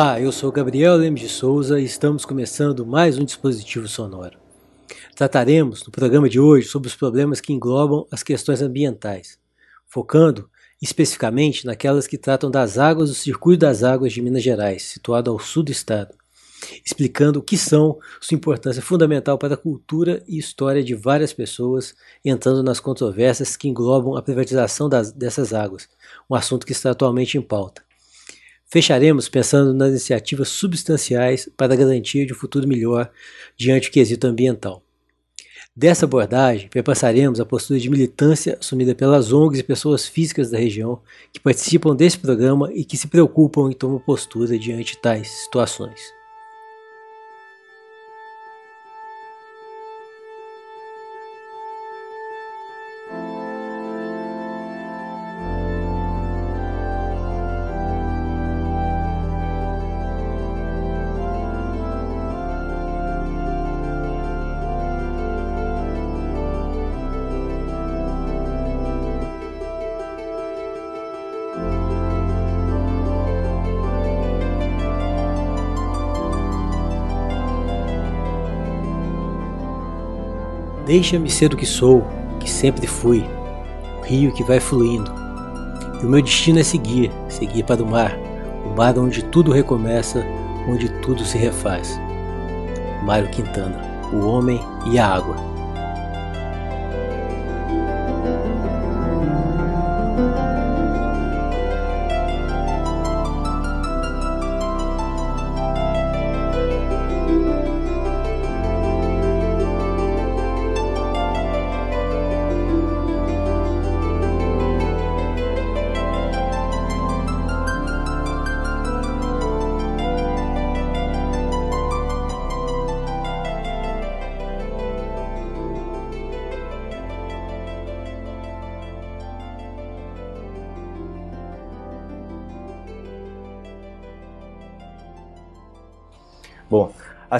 Olá, eu sou Gabriel Lemos de Souza e estamos começando mais um dispositivo sonoro. Trataremos no programa de hoje sobre os problemas que englobam as questões ambientais, focando especificamente naquelas que tratam das águas do Circuito das Águas de Minas Gerais, situado ao sul do estado, explicando o que são, sua importância fundamental para a cultura e história de várias pessoas, entrando nas controvérsias que englobam a privatização das, dessas águas, um assunto que está atualmente em pauta. Fecharemos pensando nas iniciativas substanciais para a garantia de um futuro melhor diante do quesito ambiental. Dessa abordagem, perpassaremos a postura de militância assumida pelas ONGs e pessoas físicas da região que participam desse programa e que se preocupam e tomam postura diante tais situações. Deixa-me ser o que sou, que sempre fui, o rio que vai fluindo. E o meu destino é seguir, seguir para o mar, o mar onde tudo recomeça, onde tudo se refaz. Mário Quintana, o homem e a água.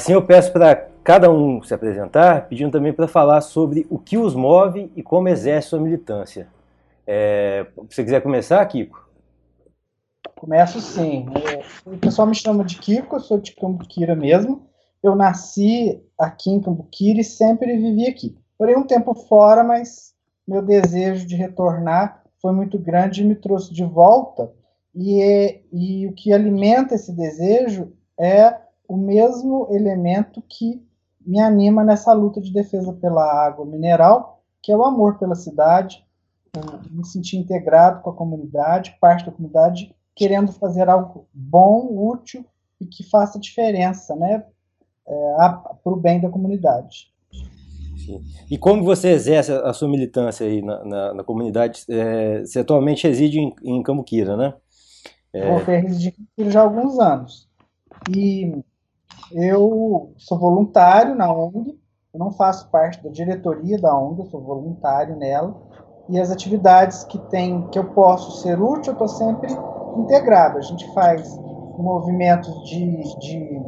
Assim eu peço para cada um se apresentar, pedindo também para falar sobre o que os move e como exerce sua militância. É, se você quiser começar, Kiko. Começo sim. É, o pessoal me chama de Kiko, eu sou de Cambuquira mesmo. Eu nasci aqui em Cambuquira e sempre vivi aqui. Porém, um tempo fora, mas meu desejo de retornar foi muito grande e me trouxe de volta. E, e o que alimenta esse desejo é o mesmo elemento que me anima nessa luta de defesa pela água mineral, que é o amor pela cidade, me sentir integrado com a comunidade, parte da comunidade, querendo fazer algo bom, útil e que faça diferença, né, é, para o bem da comunidade. E como você exerce a sua militância aí na, na, na comunidade? É, você atualmente reside em, em Cambuquira, né? É... Residir em Cambuquira já há alguns anos. E eu sou voluntário na ONG, eu não faço parte da diretoria da ONG, eu sou voluntário nela, e as atividades que tem que eu posso ser útil, eu estou sempre integrado. A gente faz movimentos de, de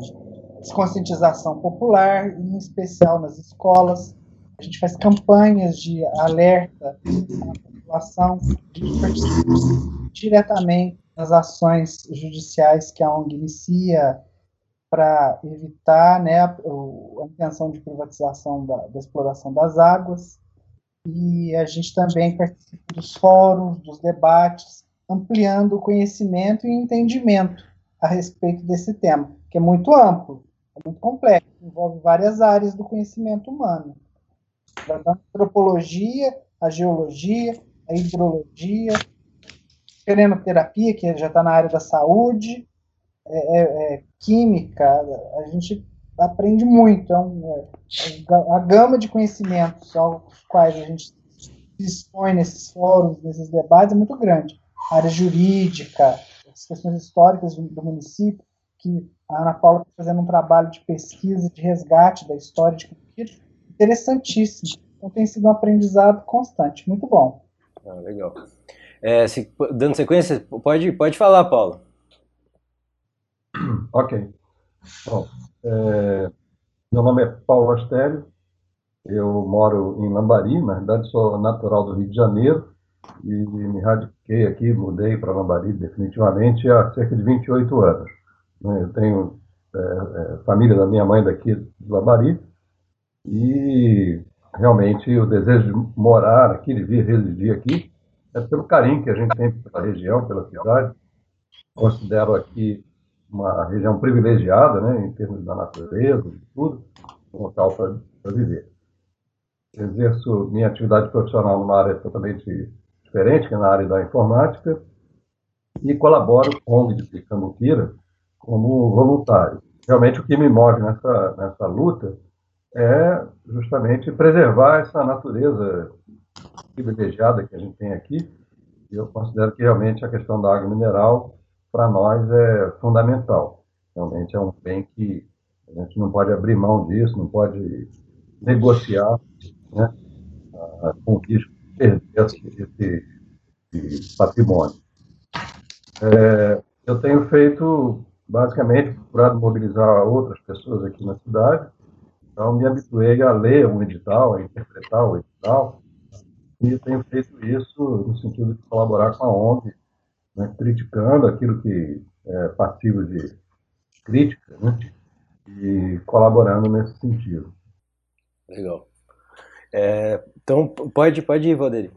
conscientização popular, em especial nas escolas. A gente faz campanhas de alerta à população, gente participa diretamente nas ações judiciais que a ONG inicia, para evitar né, a, a, intenção de privatização da, da, exploração das águas. E a gente também participa dos fóruns, dos debates, ampliando o conhecimento e entendimento a respeito desse tema, que é muito amplo, é muito complexo, envolve várias áreas do conhecimento humano. Da antropologia, a geologia, a hidrologia, terapia, que já está na área da saúde, é, é, é, química, a gente aprende muito. Então, a gama de conhecimentos aos quais a gente expõe nesses fóruns, nesses debates, é muito grande. A área jurídica, as questões históricas do, município, que a Ana Paula está fazendo um trabalho de pesquisa, de resgate da história de Campinas, interessantíssimo. Então, tem sido um aprendizado constante. Muito bom. Ah, legal. É, se, dando sequência, pode, pode falar, Paulo. Ok. Bom, é, meu nome é Paulo Astério, eu moro em Lambari, na verdade sou natural do Rio de Janeiro e me radiquei aqui, mudei para Lambari definitivamente há cerca de 28 anos. Né? Eu tenho é, é, família da minha mãe daqui de Labari e realmente o desejo de morar aqui, de vir residir aqui, é pelo carinho que a gente tem pela região, pela cidade. Considero aqui uma região privilegiada, né, em termos da natureza, de tudo, um local para viver. Exerço minha atividade profissional numa área totalmente diferente, que é na área da informática, e colaboro com ONG de Cambuquira como voluntário. Realmente o que me move nessa, nessa luta é justamente preservar essa natureza privilegiada que a gente tem aqui. E eu considero que realmente a questão da água mineral, para nós, é fundamental. Realmente é um bem que a gente não pode abrir mão disso, não pode negociar né, com o risco de perder esse, esse patrimônio. É, eu tenho feito, basicamente, procurado mobilizar outras pessoas aqui na cidade, então me habituei a ler um edital, a interpretar o edital, e tenho feito isso no sentido de colaborar com a ONG, né, criticando aquilo que é passivo de crítica, né, e colaborando nesse sentido. Legal. É, então, pode, pode ir, Valderi.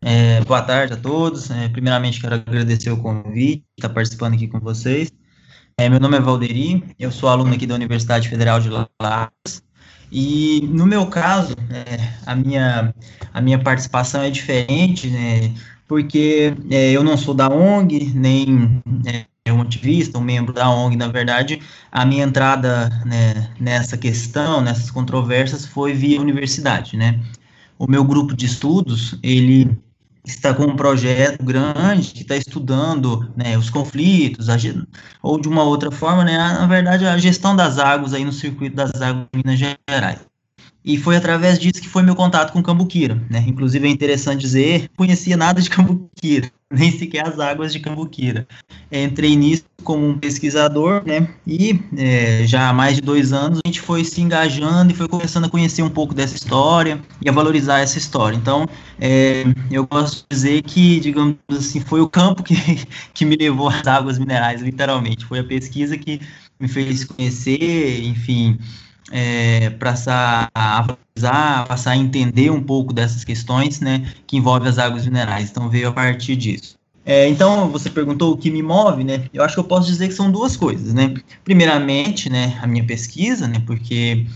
É, boa tarde a todos. É, primeiramente, quero agradecer o convite, estar participando aqui com vocês. É, meu nome é Valderi, eu sou aluno aqui da Universidade Federal de Lavras. E no meu caso, é, a, minha, a minha participação é diferente, né, porque é, eu não sou da ONG, nem é, um ativista, um membro da ONG, na verdade, a minha entrada né, nessa questão, nessas controvérsias, foi via universidade, né. O meu grupo de estudos, ele está com um projeto grande, que está estudando né, os conflitos, a, ou de uma outra forma, né, na verdade, a gestão das águas aí no circuito das águas de Minas Gerais. E foi através disso que foi meu contato com Cambuquira, né? Inclusive é interessante dizer, conhecia nada de Cambuquira, nem sequer as águas de Cambuquira. Entrei nisso como um pesquisador, né? E é, já há mais de dois anos a gente foi se engajando e foi começando a conhecer um pouco dessa história e a valorizar essa história. Então, é, eu gosto de dizer que, digamos assim, foi o campo que, que me levou às águas minerais, literalmente. Foi a pesquisa que me fez conhecer, enfim, é, passar a passar a entender um pouco dessas questões, né, que envolvem as águas minerais. Então veio a partir disso. É, então você perguntou o que me move, né? Eu acho que eu posso dizer que são duas coisas, né? Primeiramente, né, a minha pesquisa, né, porque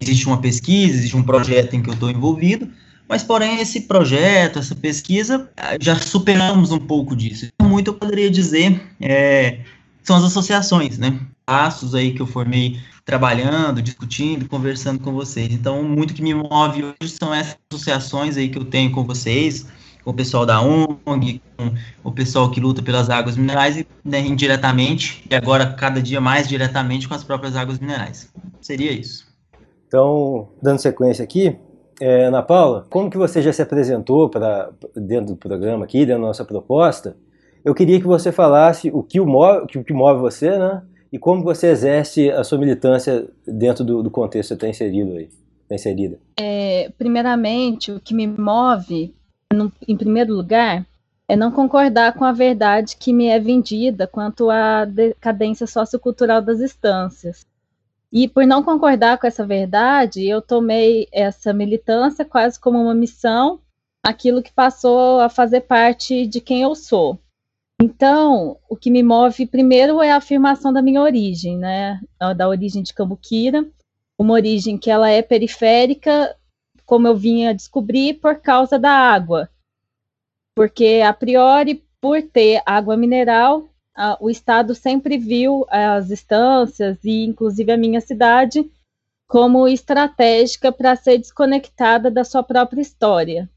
existe uma pesquisa, existe um projeto em que eu estou envolvido, mas porém esse projeto, essa pesquisa, já superamos um pouco disso. Muito eu poderia dizer é, são as associações, né? Passos aí que eu formei trabalhando, discutindo, conversando com vocês. Então, muito que me move hoje são essas associações aí que eu tenho com vocês, com o pessoal da ONG, com o pessoal que luta pelas águas minerais e né, indiretamente, e agora cada dia mais diretamente com as próprias águas minerais. Seria isso. Então, dando sequência aqui, é, Ana Paula, como que você já se apresentou para dentro do programa aqui, dentro da nossa proposta, eu queria que você falasse o que, o move, o que move você, né? E como você exerce a sua militância dentro do, do contexto que você está inserido aí, tá inserida? É, primeiramente, o que me move, no, em primeiro lugar, é não concordar com a verdade que me é vendida quanto à decadência sociocultural das instâncias. E por não concordar com essa verdade, eu tomei essa militância quase como uma missão, aquilo que passou a fazer parte de quem eu sou. Então, o que me move primeiro é a afirmação da minha origem, né? Da origem de Cambuquira, uma origem que ela é periférica, como eu vinha descobrir, por causa da água. Porque, a priori, por ter água mineral, a, o Estado sempre viu as estâncias e, inclusive, a minha cidade como estratégica para ser desconectada da sua própria história.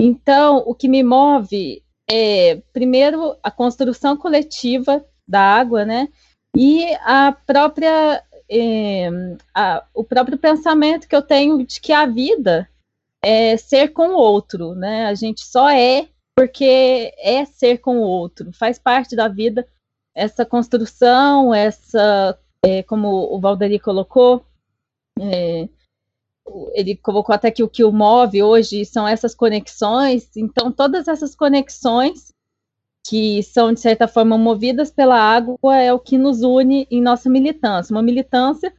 Então, o que me move é, primeiro, a construção coletiva da água, né? E a própria, é, a, o próprio pensamento que eu tenho de que a vida é ser com o outro, né? A gente só é porque é ser com o outro, faz parte da vida essa construção, essa, é, como o Valderi colocou, é, ele colocou até que o que o move hoje são essas conexões, então todas essas conexões que são, de certa forma, movidas pela água, é o que nos une em nossa militância. Uma militância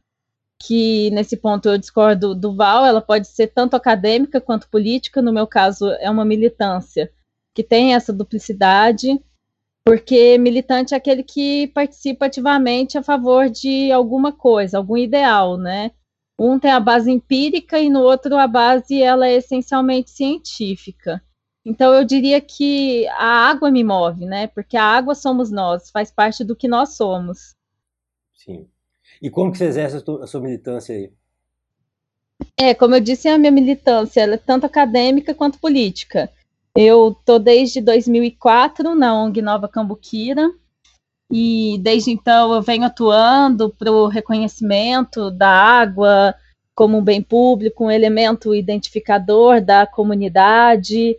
que, nesse ponto, eu discordo do Val, ela pode ser tanto acadêmica quanto política, no meu caso, é uma militância que tem essa duplicidade, porque militante é aquele que participa ativamente a favor de alguma coisa, algum ideal, né? Um tem a base empírica e no outro a base ela é essencialmente científica. Então eu diria que a água me move, né? Porque a água somos nós, faz parte do que nós somos. Sim. E como que você exerce a, sua militância aí? É, como eu disse, a minha militância é tanto acadêmica quanto política. Eu tô desde 2004 na ONG Nova Cambuquira e desde então eu venho atuando para o reconhecimento da água como um bem público, um elemento identificador da comunidade,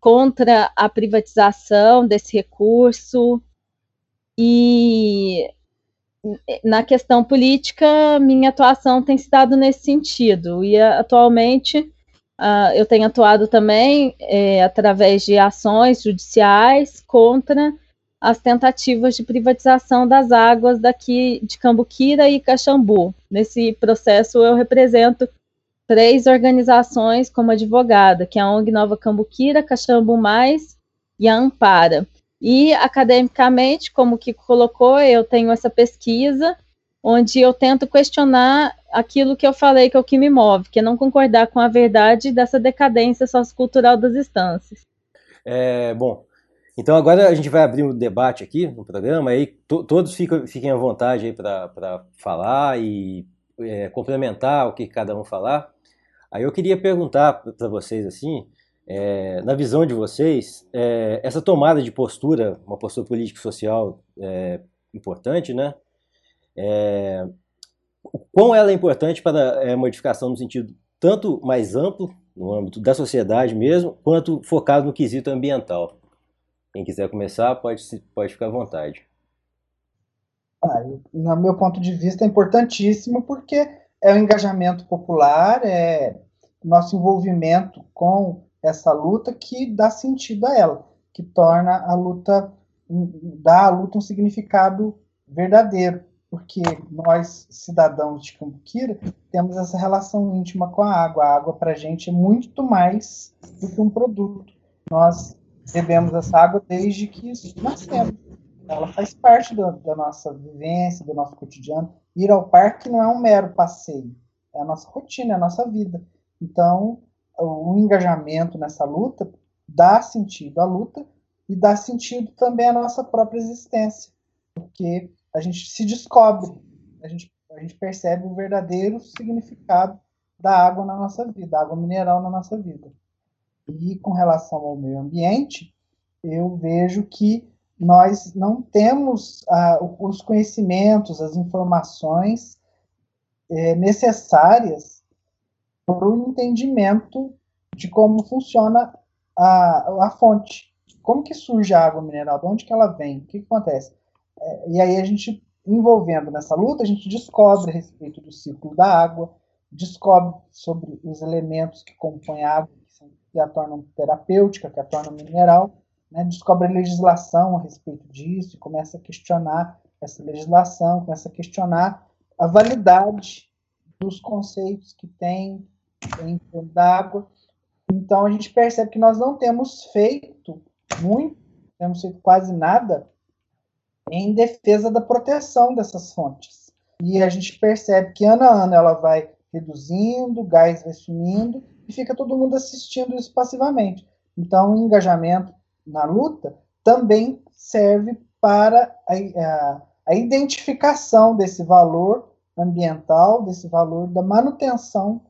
contra a privatização desse recurso e na questão política, minha atuação tem se dado nesse sentido. E atualmente uh, eu tenho atuado também é, através de ações judiciais contra as tentativas de privatização das águas daqui de Cambuquira e Caxambu. Nesse processo eu represento três organizações como advogada, que é a ONG Nova Cambuquira, Caxambu Mais e a Ampara. E academicamente, como que colocou, eu tenho essa pesquisa onde eu tento questionar aquilo que eu falei que é o que me move, que é não concordar com a verdade dessa decadência sociocultural das instâncias. É, bom, então agora a gente vai abrir um debate aqui no programa, aí to todos fiquem à vontade para falar e é, complementar o que cada um falar. Aí eu queria perguntar para vocês assim, é, na visão de vocês, é, essa tomada de postura, uma postura político-social é, importante, né? É, o quão ela é importante para a é, modificação no sentido tanto mais amplo, no âmbito da sociedade mesmo, quanto focado no quesito ambiental. Quem quiser começar, pode, pode ficar à vontade. Ah, no meu ponto de vista, é importantíssimo porque é o engajamento popular, é nosso envolvimento com essa luta que dá sentido a ela, que torna a luta, dá à luta um significado verdadeiro, porque nós, cidadãos de Cambuquira, temos essa relação íntima com a água. A água, para a gente, é muito mais do que um produto. Nós bebemos essa água desde que nascemos. Ela faz parte da, da nossa vivência, do nosso cotidiano. Ir ao parque não é um mero passeio, é a nossa rotina, é a nossa vida. Então, o engajamento nessa luta dá sentido à luta e dá sentido também à nossa própria existência, porque a gente se descobre, a gente, a gente percebe o verdadeiro significado da água na nossa vida, da água mineral na nossa vida. E com relação ao meio ambiente, eu vejo que nós não temos ah, os conhecimentos, as informações é, necessárias para o entendimento de como funciona a, a fonte. Como que surge a água mineral? De onde que ela vem? O que, que acontece? É, e aí a gente, envolvendo nessa luta, a gente descobre a respeito do ciclo da água, descobre sobre os elementos que compõem a água, que, a tornam terapêutica, que a tornam mineral, né? descobre legislação a respeito disso e começa a questionar essa legislação, começa a questionar a validade dos conceitos que tem da água. Então a gente percebe que nós não temos feito muito, temos feito quase nada em defesa da proteção dessas fontes. E a gente percebe que ano a ano ela vai reduzindo, o gás vai sumindo e fica todo mundo assistindo isso passivamente. Então, o engajamento na luta também serve para a, a, a identificação desse valor ambiental, desse valor da manutenção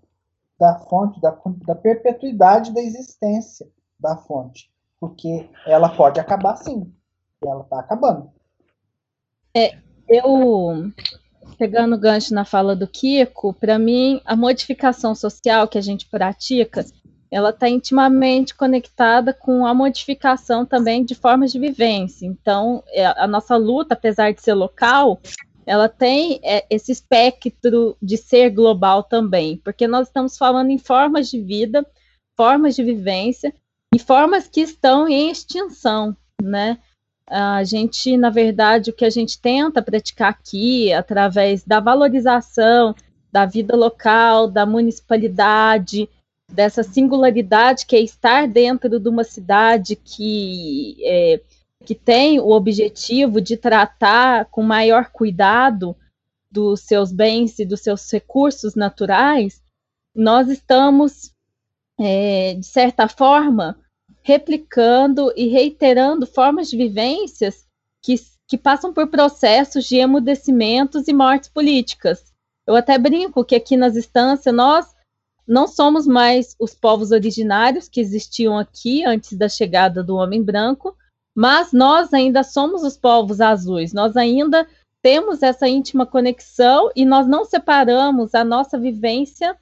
da fonte, da, da perpetuidade da existência da fonte. Porque ela pode acabar sim. Ela está acabando. É, eu, pegando o gancho na fala do Kiko, para mim, a modificação social que a gente pratica, ela está intimamente conectada com a modificação também de formas de vivência. Então, é, a nossa luta, apesar de ser local, ela tem é, esse espectro de ser global também, porque nós estamos falando em formas de vida, formas de vivência e formas que estão em extinção, né? A gente, na verdade, o que a gente tenta praticar aqui, através da valorização da vida local, da municipalidade, dessa singularidade que é estar dentro de uma cidade que, é, que tem o objetivo de tratar com maior cuidado dos seus bens e dos seus recursos naturais, nós estamos, é, de certa forma, replicando e reiterando formas de vivências que, que passam por processos de emudecimentos e mortes políticas. Eu até brinco que aqui nas instâncias nós não somos mais os povos originários que existiam aqui antes da chegada do homem branco, mas nós ainda somos os povos azuis, nós ainda temos essa íntima conexão e nós não separamos a nossa vivência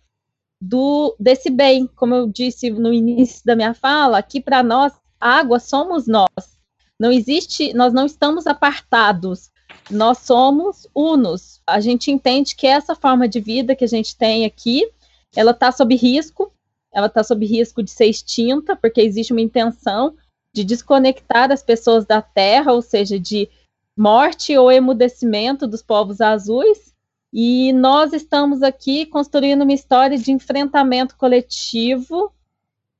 do desse bem, como eu disse no início da minha fala, aqui para nós água somos nós. Não existe, nós não estamos apartados. Nós somos unos. A gente entende que essa forma de vida que a gente tem aqui, ela está sob risco. Ela está sob risco de ser extinta, porque existe uma intenção de desconectar as pessoas da Terra, ou seja, de morte ou emudecimento dos povos azuis. E nós estamos aqui construindo uma história de enfrentamento coletivo,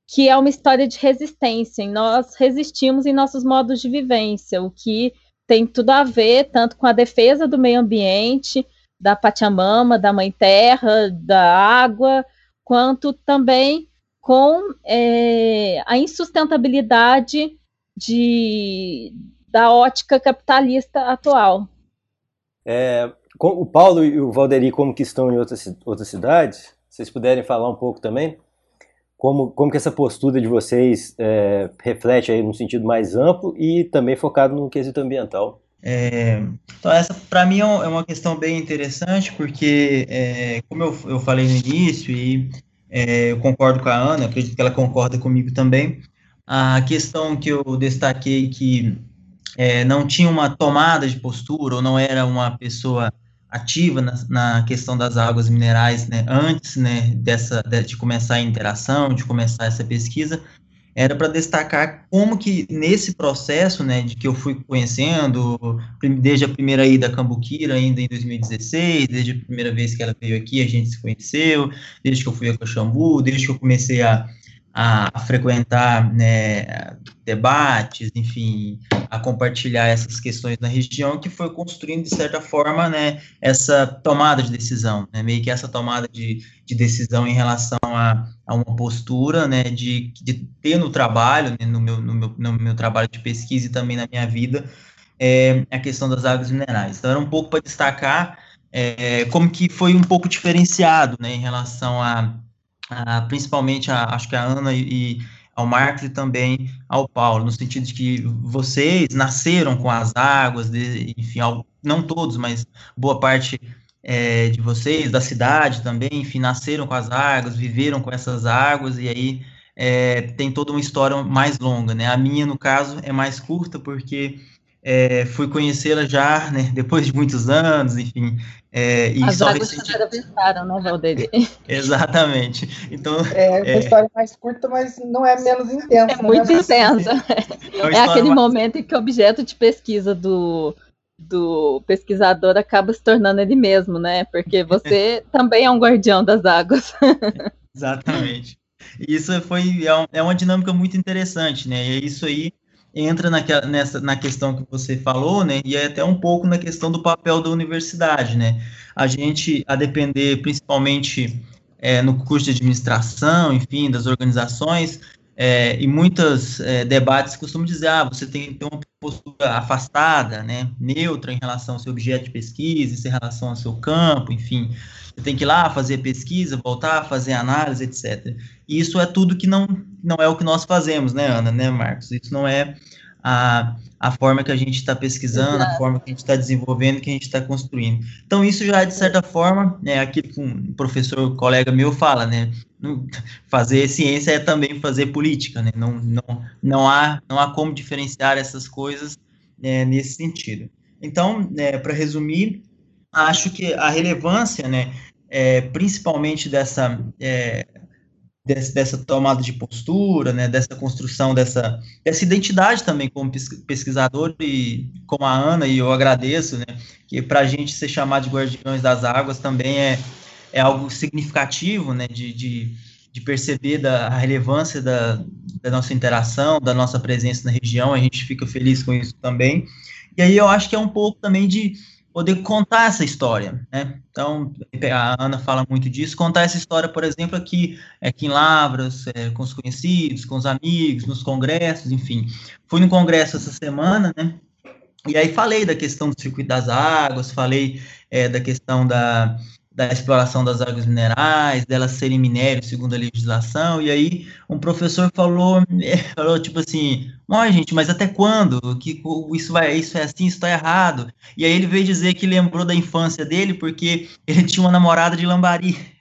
que é uma história de resistência. E nós resistimos em nossos modos de vivência, o que tem tudo a ver tanto com a defesa do meio ambiente, da Pachamama, da Mãe Terra, da água, quanto também com é, a insustentabilidade de, da ótica capitalista atual. É, o Paulo e o Valderi, como que estão em outras, outras cidades, vocês puderem falar um pouco também? Como, como que essa postura de vocês é, reflete aí num sentido mais amplo e também focado no quesito ambiental? É, então essa para mim é, é uma questão bem interessante porque é, como eu, eu falei no início e é, eu concordo com a Ana, acredito que ela concorda comigo também, a questão que eu destaquei que é, não tinha uma tomada de postura ou não era uma pessoa ativa na, na, questão das águas minerais, né, antes, né, dessa, de, começar a interação, de começar essa pesquisa, era para destacar como que nesse processo, né, de que eu fui conhecendo, desde a primeira ida a Cambuquira, ainda em 2016, desde a primeira vez que ela veio aqui, a gente se conheceu, desde que eu fui a Caxambu, desde que eu comecei a, a, frequentar né, debates, enfim, a compartilhar essas questões na região, que foi construindo, de certa forma, né, essa tomada de decisão, né, meio que essa tomada de, de decisão em relação a, a uma postura, né, de, de ter no trabalho, né, no, meu, no, meu, no meu trabalho de pesquisa e também na minha vida, é, a questão das águas minerais. Então, era um pouco para destacar é, como que foi um pouco diferenciado, né, em relação a ah, principalmente a, acho que a Ana e ao Marcos e também ao Paulo, no sentido de que vocês nasceram com as águas, de, enfim, ao, não todos, mas boa parte é, de vocês, da cidade também, enfim, nasceram com as águas, viveram com essas águas, e aí é, tem toda uma história mais longa, né? A minha, no caso, é mais curta, porque é, fui conhecê-la já, né, depois de muitos anos, enfim. É, e As águas recenti... atravessaram, né, Valderi? Exatamente. Então, é uma é... história mais curta, mas não é menos intensa. É muito né? intensa. É, é aquele mais... momento em que o objeto de pesquisa do, do pesquisador acaba se tornando ele mesmo, né? Porque você também é um guardião das águas. Exatamente. Isso foi é, é uma dinâmica muito interessante, né? E isso aí entra naquela, nessa, na questão que você falou, né, e é até um pouco na questão do papel da universidade, né, a gente, a depender principalmente é, no curso de administração, enfim, das organizações, é, e muitos é, debates costumam dizer, ah, você tem que ter uma postura afastada, né, neutra em relação ao seu objeto de pesquisa, em relação ao seu campo, enfim, você tem que ir lá fazer pesquisa, voltar, fazer análise, etc. E isso é tudo que não, não é o que nós fazemos, né, Ana, né, Marcos? Isso não é a, a forma que a gente está pesquisando, Exato. a forma que a gente está desenvolvendo, que a gente está construindo. Então, isso já, de certa forma, né, aquilo que um professor, um colega meu fala, né, fazer ciência é também fazer política, né, não, não, não, há, não há como diferenciar essas coisas né, nesse sentido. Então, né, para resumir, acho que a relevância, né, é, principalmente dessa, é, desse, dessa tomada de postura, né, dessa construção dessa, dessa identidade também como pesquisador e como a Ana, e eu agradeço, né, que para a gente ser chamado de guardiões das águas também é, é algo significativo, né, de, de, de perceber da, a relevância da, da nossa interação, da nossa presença na região, a gente fica feliz com isso também, e aí eu acho que é um pouco também de poder contar essa história, né? Então, a Ana fala muito disso, contar essa história, por exemplo, aqui, aqui em Lavras, é, com os conhecidos, com os amigos, nos congressos, enfim. Fui no congresso essa semana, né? E aí falei da questão do circuito das águas, falei é, da questão da, da exploração das águas minerais, delas serem minério segundo a legislação, e aí um professor falou, falou tipo assim, mas gente, mas até quando? Que isso vai, isso é assim, isso está errado. E aí ele veio dizer que lembrou da infância dele porque ele tinha uma namorada de lambari.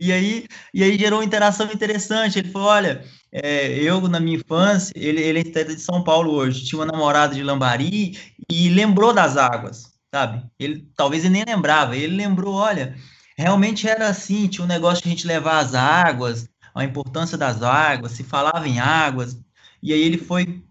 E aí, e aí gerou uma interação interessante. Ele falou: olha, é, eu na minha infância, ele, ele é de São Paulo hoje, tinha uma namorada de lambari e lembrou das águas sabe? Ele talvez ele nem lembrava, ele lembrou, olha, realmente era assim, tinha um negócio de a gente levar as águas, a importância das águas, se falava em águas, e aí ele foi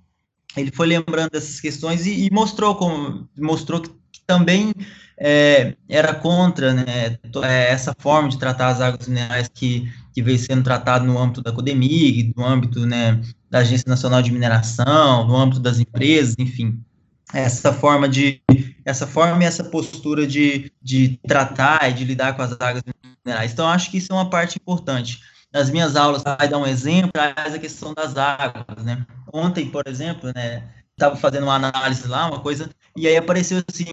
ele foi lembrando dessas questões e, e mostrou como mostrou que, que também é, era contra né, é, essa forma de tratar as águas minerais que, que veio sendo tratado no âmbito da CODEMIG, no âmbito né, da Agência Nacional de Mineração, no âmbito das empresas, enfim essa forma de essa forma e essa postura de, de tratar e de lidar com as águas minerais. Então, acho que isso é uma parte importante. Nas minhas aulas, vai dar um exemplo, traz a questão das águas, né? Ontem, por exemplo, né, estava fazendo uma análise lá, uma coisa, e aí apareceu assim,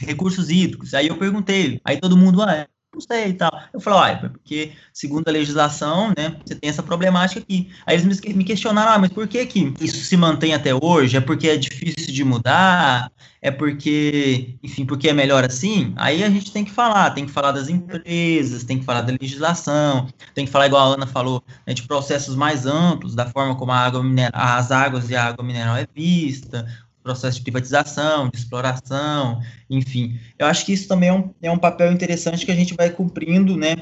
recursos hídricos. Aí eu perguntei, aí todo mundo, ah, não sei e tal. Eu falo, ah, é porque segundo a legislação, né, você tem essa problemática aqui. Aí eles me questionaram, ah, mas por que que isso se mantém até hoje? É porque é difícil de mudar? É porque, enfim, porque é melhor assim? Aí a gente tem que falar, tem que falar das empresas, tem que falar da legislação, tem que falar, igual a Ana falou, né, de processos mais amplos, da forma como a água mineral, as águas e a água mineral é vista, processo de privatização, de exploração, enfim. Eu acho que isso também é um, é um papel interessante que a gente vai cumprindo, né?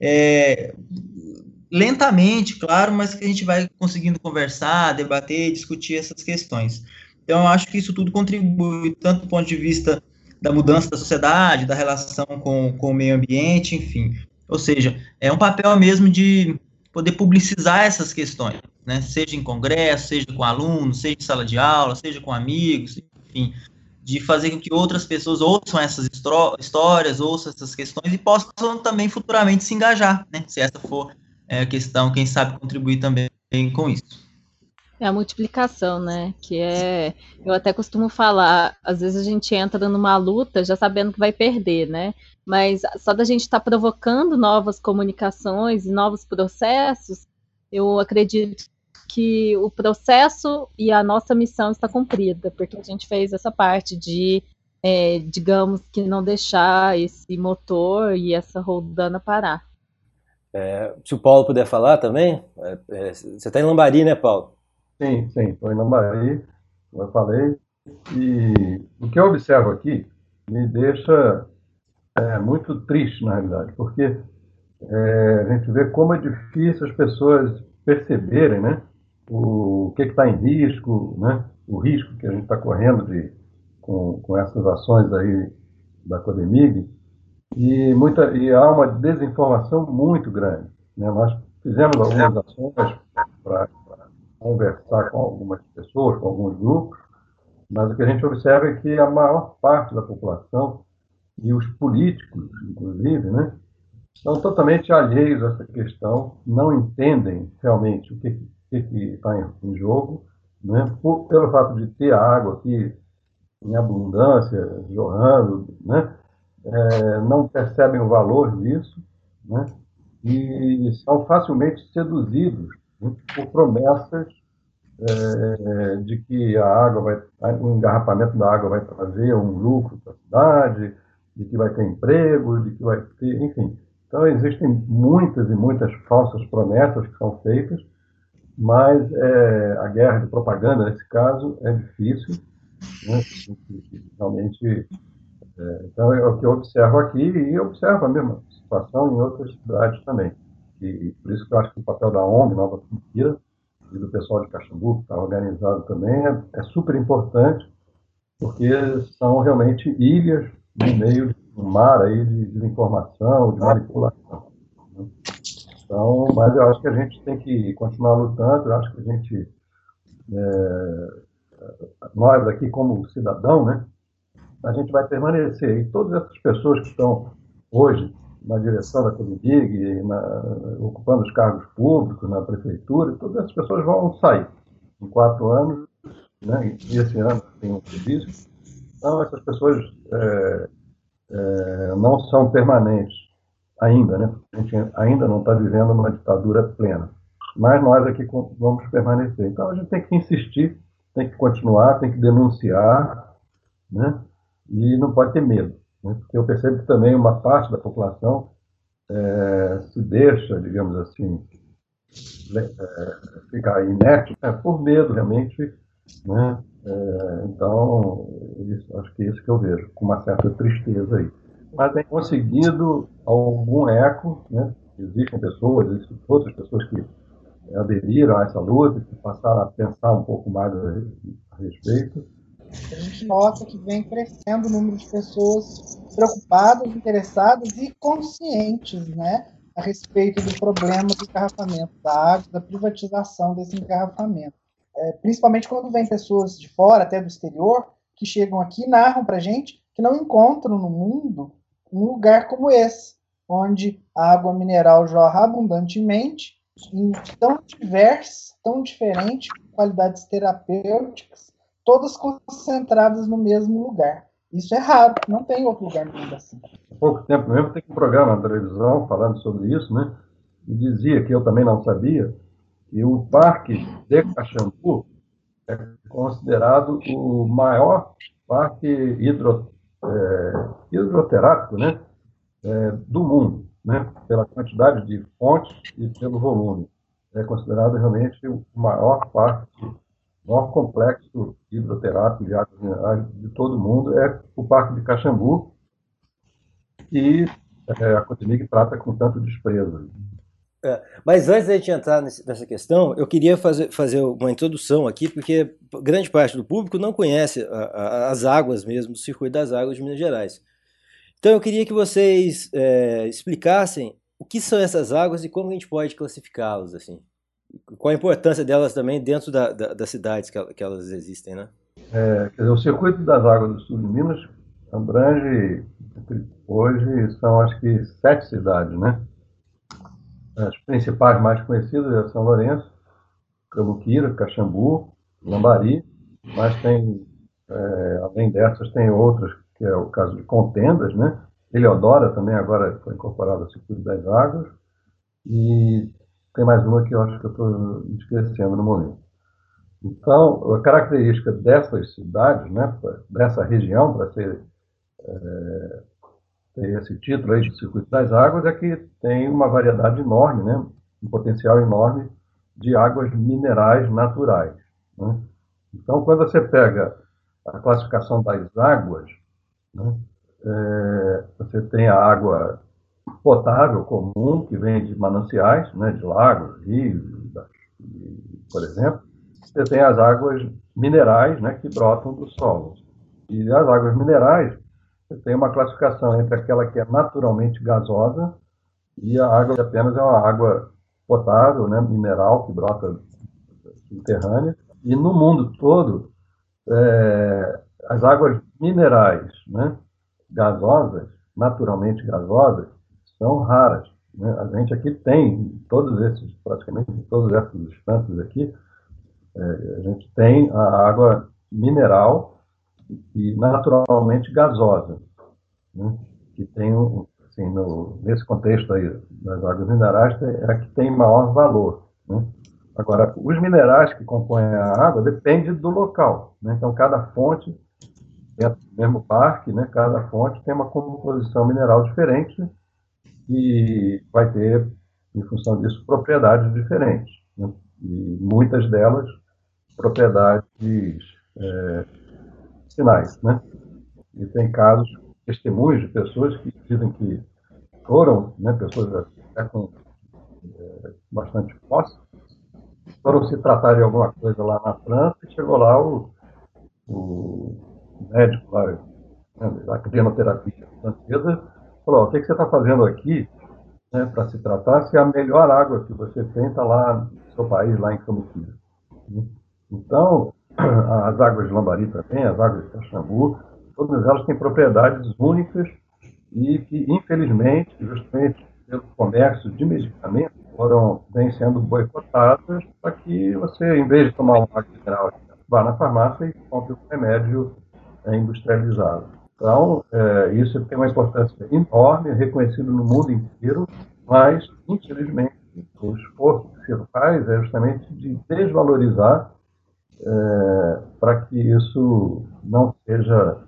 É, lentamente, claro, mas que a gente vai conseguindo conversar, debater, discutir essas questões. Então, eu acho que isso tudo contribui, tanto do ponto de vista da mudança da sociedade, da relação com, com o meio ambiente, enfim. Ou seja, é um papel mesmo de poder publicizar essas questões né? Seja em congresso, seja com alunos, seja em sala de aula, seja com amigos, enfim, de fazer com que outras pessoas ouçam essas histórias, ouçam essas questões e possam também futuramente se engajar, né? Se essa for é, a questão, quem sabe contribuir também com isso. É a multiplicação, né? Que é. Eu até costumo falar, às vezes a gente entra numa luta já sabendo que vai perder, né? Mas só da gente estar tá provocando novas comunicações e novos processos, eu acredito que o processo e a nossa missão está cumprida, porque a gente fez essa parte de, é, digamos que não deixar esse motor e essa rodana parar. É, se o Paulo puder falar também, é, é você está em Lambari, né, Paulo? Sim, sim, estou em Lambari, como eu falei, e o que eu observo aqui me deixa é, muito triste, na realidade, porque é, a gente vê como é difícil as pessoas perceberem, né, o que está em risco, né? o risco que a gente está correndo de, com, com essas ações aí da Codemig, e, muita, e há uma desinformação muito grande. Né? Nós fizemos algumas ações para conversar com algumas pessoas, com alguns grupos, mas o que a gente observa é que a maior parte da população e os políticos, inclusive, né, são totalmente alheios a essa questão, não entendem realmente o que que está em, em, jogo, né? Por, pelo fato de ter água aqui em abundância, jorrando, né? É, não percebem o valor disso, né? e são facilmente seduzidos né? por promessas é, de que a água vai, o engarrafamento da água vai trazer um lucro para a cidade, de que vai ter emprego, de que vai ter, enfim. Então existem muitas e muitas falsas promessas que são feitas mas é, a guerra de propaganda, nesse caso, é difícil. Né? Realmente, é, então é o que eu observo aqui e observo a mesma situação em outras cidades também. e por isso que eu acho que o papel da ONG Nova Fronteira e do pessoal de Caxambu, que está organizado também, é, é super importante, porque são realmente ilhas no meio de um mar aí de desinformação, de manipulação. Né? Então, mas eu acho que a gente tem que continuar lutando, eu acho que a gente, é, nós aqui como cidadão, né, a gente vai permanecer. E todas essas pessoas que estão hoje na direção da Comidig, ocupando os cargos públicos na prefeitura, todas essas pessoas vão sair em quatro anos, né, e esse ano tem um serviço. Então, essas pessoas é, é, não são permanentes ainda, né? A gente ainda não está vivendo uma ditadura plena. Mas nós aqui vamos permanecer. Então, a gente tem que insistir, tem que continuar, tem que denunciar, né? E não pode ter medo. Né? Porque eu percebo que também uma parte da população é, se deixa, digamos assim, é, ficar inerte né? por medo realmente. Né? É, então, isso, acho que é isso que eu vejo, com uma certa tristeza aí. Mas tem conseguido algum eco, né? existem pessoas, existem outras pessoas que aderiram a essa luta, que passaram a pensar um pouco mais a respeito a gente nota que vem crescendo o número de pessoas preocupadas, interessadas e conscientes né, a respeito do problema do engarrafamento da água, da privatização desse engarrafamento. É, principalmente quando vem pessoas de fora, até do exterior, que chegam aqui narram para gente que não encontram no mundo um lugar como esse, onde a água mineral jorra abundantemente, em tão diversas, tão diferentes, qualidades terapêuticas, todas concentradas no mesmo lugar. Isso é raro, não tem outro lugar no mundo assim. Pouco tempo mesmo tem um programa na televisão falando sobre isso, né? E dizia que eu também não sabia que o Parque de Caxambu é considerado o maior parque hidro, é, hidroterápico né? É, do mundo, né? pela quantidade de fontes e pelo volume. É considerado realmente o maior parque o maior complexo hidroterápico de águas minerais de todo o mundo é o Parque de Caxambu, e é, a Cotimig trata com tanto desprezo. É, mas antes da gente entrar nesse, nessa questão, eu queria fazer, fazer uma introdução aqui, porque grande parte do público não conhece a, a, as águas mesmo, o circuito das águas de Minas Gerais. Então eu queria que vocês é, explicassem o que são essas águas e como a gente pode classificá-las assim qual a importância delas também dentro da, da, das cidades que, que, elas existem, né? É, quer dizer, o circuito das águas do sul de Minas abrange, hoje são acho que sete cidades, né? As principais mais conhecidas é São Lourenço, Cambuquira, Caxambu, Lambari, mas tem, é, além dessas, tem outras, que é o caso de Contendas, né? Eleodora também agora foi incorporada ao circuito das águas, e tem mais uma que eu acho que eu estou esquecendo no momento. Então, a característica dessas cidades, né, dessa região, para ser é, esse título aí de Circuito das Águas, é que tem uma variedade enorme, né, um potencial enorme de águas minerais naturais. Né? Então, quando você pega a classificação das águas, né, é, você tem a água potável comum que vem de mananciais, né, de lagos, rios, por exemplo. Você tem as águas minerais, né, que brotam do solo. E as águas minerais, tem uma classificação entre aquela que é naturalmente gasosa e a água que apenas é uma água potável, né, mineral, que brota subterrânea. E no mundo todo, é, as águas minerais, né, gasosas, naturalmente gasosas, são raras. Né? A gente aqui tem, todos esses, praticamente todos esses estantes aqui, é, a gente tem a água mineral e naturalmente gasosa, né? que tem, assim, no, nesse contexto aí das águas minerais, é a que tem maior valor. Né? Agora, os minerais que compõem a água dependem do local. Né? Então, cada fonte, dentro do mesmo parque, né? cada fonte tem uma composição mineral diferente e vai ter, em função disso, propriedades diferentes. Né? E muitas delas, propriedades é, sinais. Né? E tem casos, testemunhos de pessoas que dizem que foram, né, pessoas até com é, bastante fósseis, foram se tratar de alguma coisa lá na França e chegou lá o, o médico lá, né, da crianoterapia francesa, falou, o que, que você está fazendo aqui né, para se tratar se a melhor água que você tem está lá no seu país, lá em Cambuquira. Então, as águas de Lambari também, as águas de Caxambu, todas elas têm propriedades únicas e que, infelizmente, justamente pelo comércio de medicamentos, foram vem sendo boicotadas para que você, em vez de tomar um água mineral, vá na farmácia e compre um remédio é, industrializado. Então, é, isso tem uma importância enorme, reconhecido no mundo inteiro, mas, infelizmente, o esforço que se faz é justamente de desvalorizar é, para que isso não seja,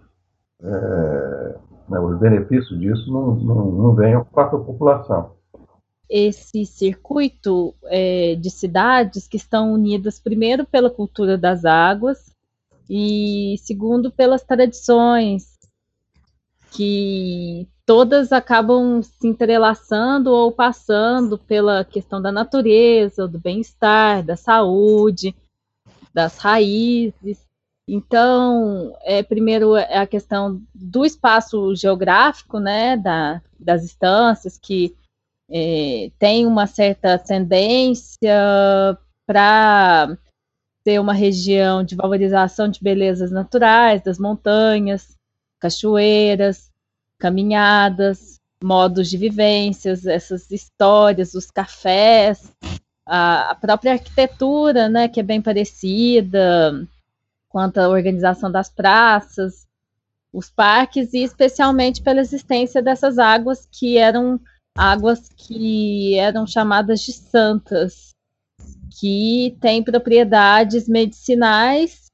é, né, os benefícios disso não, não, não venham para a população. Esse circuito é, de cidades que estão unidas, primeiro, pela cultura das águas, e segundo, pelas tradições, que todas acabam se entrelaçando ou passando pela questão da natureza, do bem-estar, da saúde, das raízes. Então, é, primeiro é a questão do espaço geográfico, né, da, das instâncias, que é, tem uma certa tendência para ser uma região de valorização de belezas naturais, das montanhas, cachoeiras, caminhadas, modos de vivências, essas histórias, os cafés, a, própria arquitetura, né, que é bem parecida, quanto à organização das praças, os parques e especialmente pela existência dessas águas que eram águas que eram chamadas de santas, que têm propriedades medicinais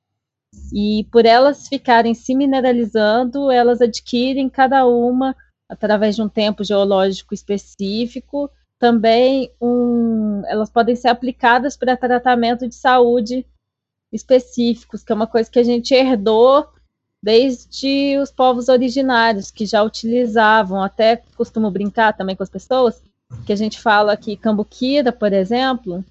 e por elas ficarem se mineralizando, elas adquirem cada uma através de um tempo geológico específico também um, elas podem ser aplicadas para tratamento de saúde específicos, que é uma coisa que a gente herdou desde os povos originários, que já utilizavam, até costumo brincar também com as pessoas, que a gente fala que Cambuquira, por exemplo,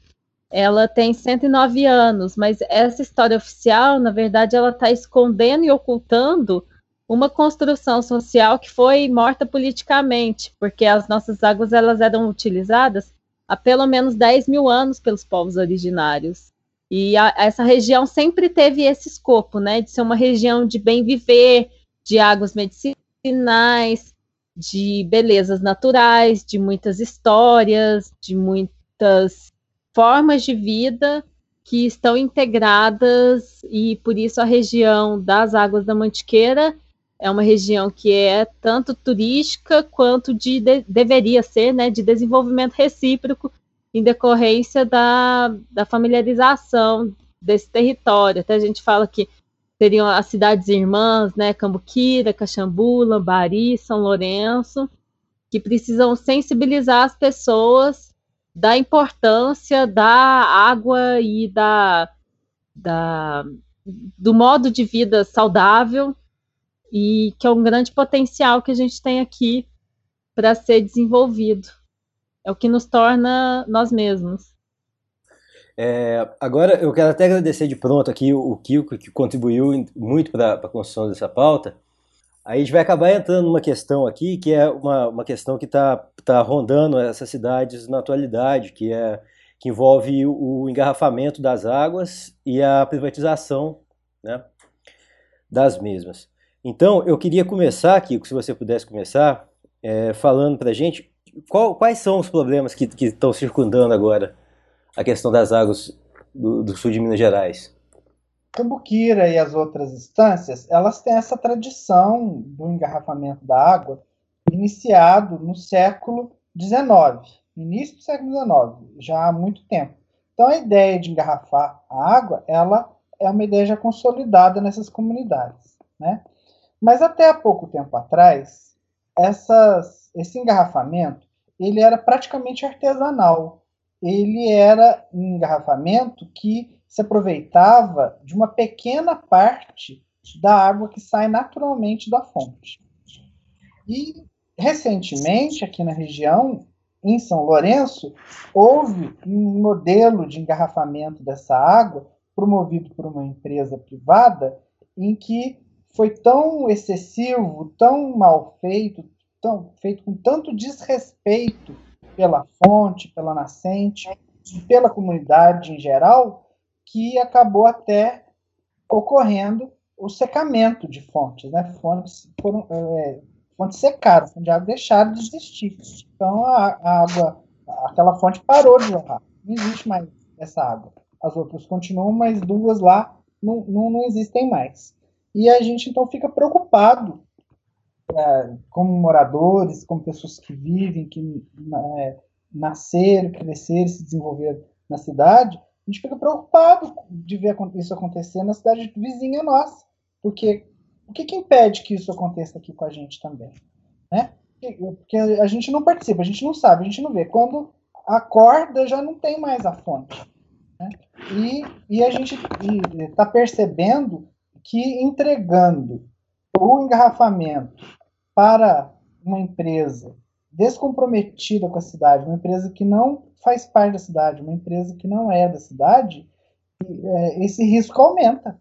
ela tem 109 anos, mas essa história oficial, na verdade, ela está escondendo e ocultando uma construção social que foi morta politicamente, porque as nossas águas elas eram utilizadas há pelo menos 10 mil anos pelos povos originários. E a, essa região sempre teve esse escopo, né, de ser uma região de bem viver, de águas medicinais, de belezas naturais, de muitas histórias, de muitas formas de vida que estão integradas e por isso a região das Águas da Mantiqueira é uma região que é tanto turística quanto de, de, deveria ser, né, de desenvolvimento recíproco em decorrência da, da familiarização desse território. Até a gente fala que seriam as cidades irmãs, né, Cambuquira, Caxambu, Lambari, São Lourenço, que precisam sensibilizar as pessoas da importância da água e da, da do modo de vida saudável e que é um grande potencial que a gente tem aqui para ser desenvolvido. É o que nos torna nós mesmos. É, agora, eu quero até agradecer de pronto aqui o Kiko, que contribuiu muito para a construção dessa pauta. Aí a gente vai acabar entrando numa questão aqui, que é uma, uma questão que está tá rondando essas cidades na atualidade, que, é, que envolve o, o engarrafamento das águas e a privatização né, das mesmas. Então, eu queria começar, Kiko, se você pudesse começar, é, falando para a gente qual, quais são os problemas que, estão circundando agora a questão das águas do, do, sul de Minas Gerais. Cambuquira e as outras instâncias, elas têm essa tradição do engarrafamento da água iniciado no século XIX, início do século XIX, já há muito tempo. Então, a ideia de engarrafar a água, ela é uma ideia já consolidada nessas comunidades, né? Mas até há pouco tempo atrás, essas, esse engarrafamento ele era praticamente artesanal. Ele era um engarrafamento que se aproveitava de uma pequena parte da água que sai naturalmente da fonte. E recentemente, aqui na região, em São Lourenço, houve um modelo de engarrafamento dessa água promovido por uma empresa privada em que foi tão excessivo, tão mal feito, tão, feito com tanto desrespeito pela fonte, pela nascente, pela comunidade em geral, que acabou até ocorrendo o secamento de fontes, né? Fontes foram é, fontes secaram, fontes de água deixaram de existir. Então a, a, água, aquela fonte parou de jorrar. Não existe mais essa água. As outras continuam, mas duas lá não, não, não existem mais. E a gente então fica preocupado, é, como moradores, como pessoas que vivem, que é, nasceram, cresceram, se desenvolveram na cidade, a gente fica preocupado de ver isso acontecer na cidade vizinha nossa, porque o que, que impede que isso aconteça aqui com a gente também? Né? Porque a gente não participa, a gente não sabe, a gente não vê. Quando acorda, já não tem mais a fonte. Né? E, e a gente está percebendo que entregando o engarrafamento para uma empresa descomprometida com a cidade, uma empresa que não faz parte da cidade, uma empresa que não é da cidade, é, esse risco aumenta.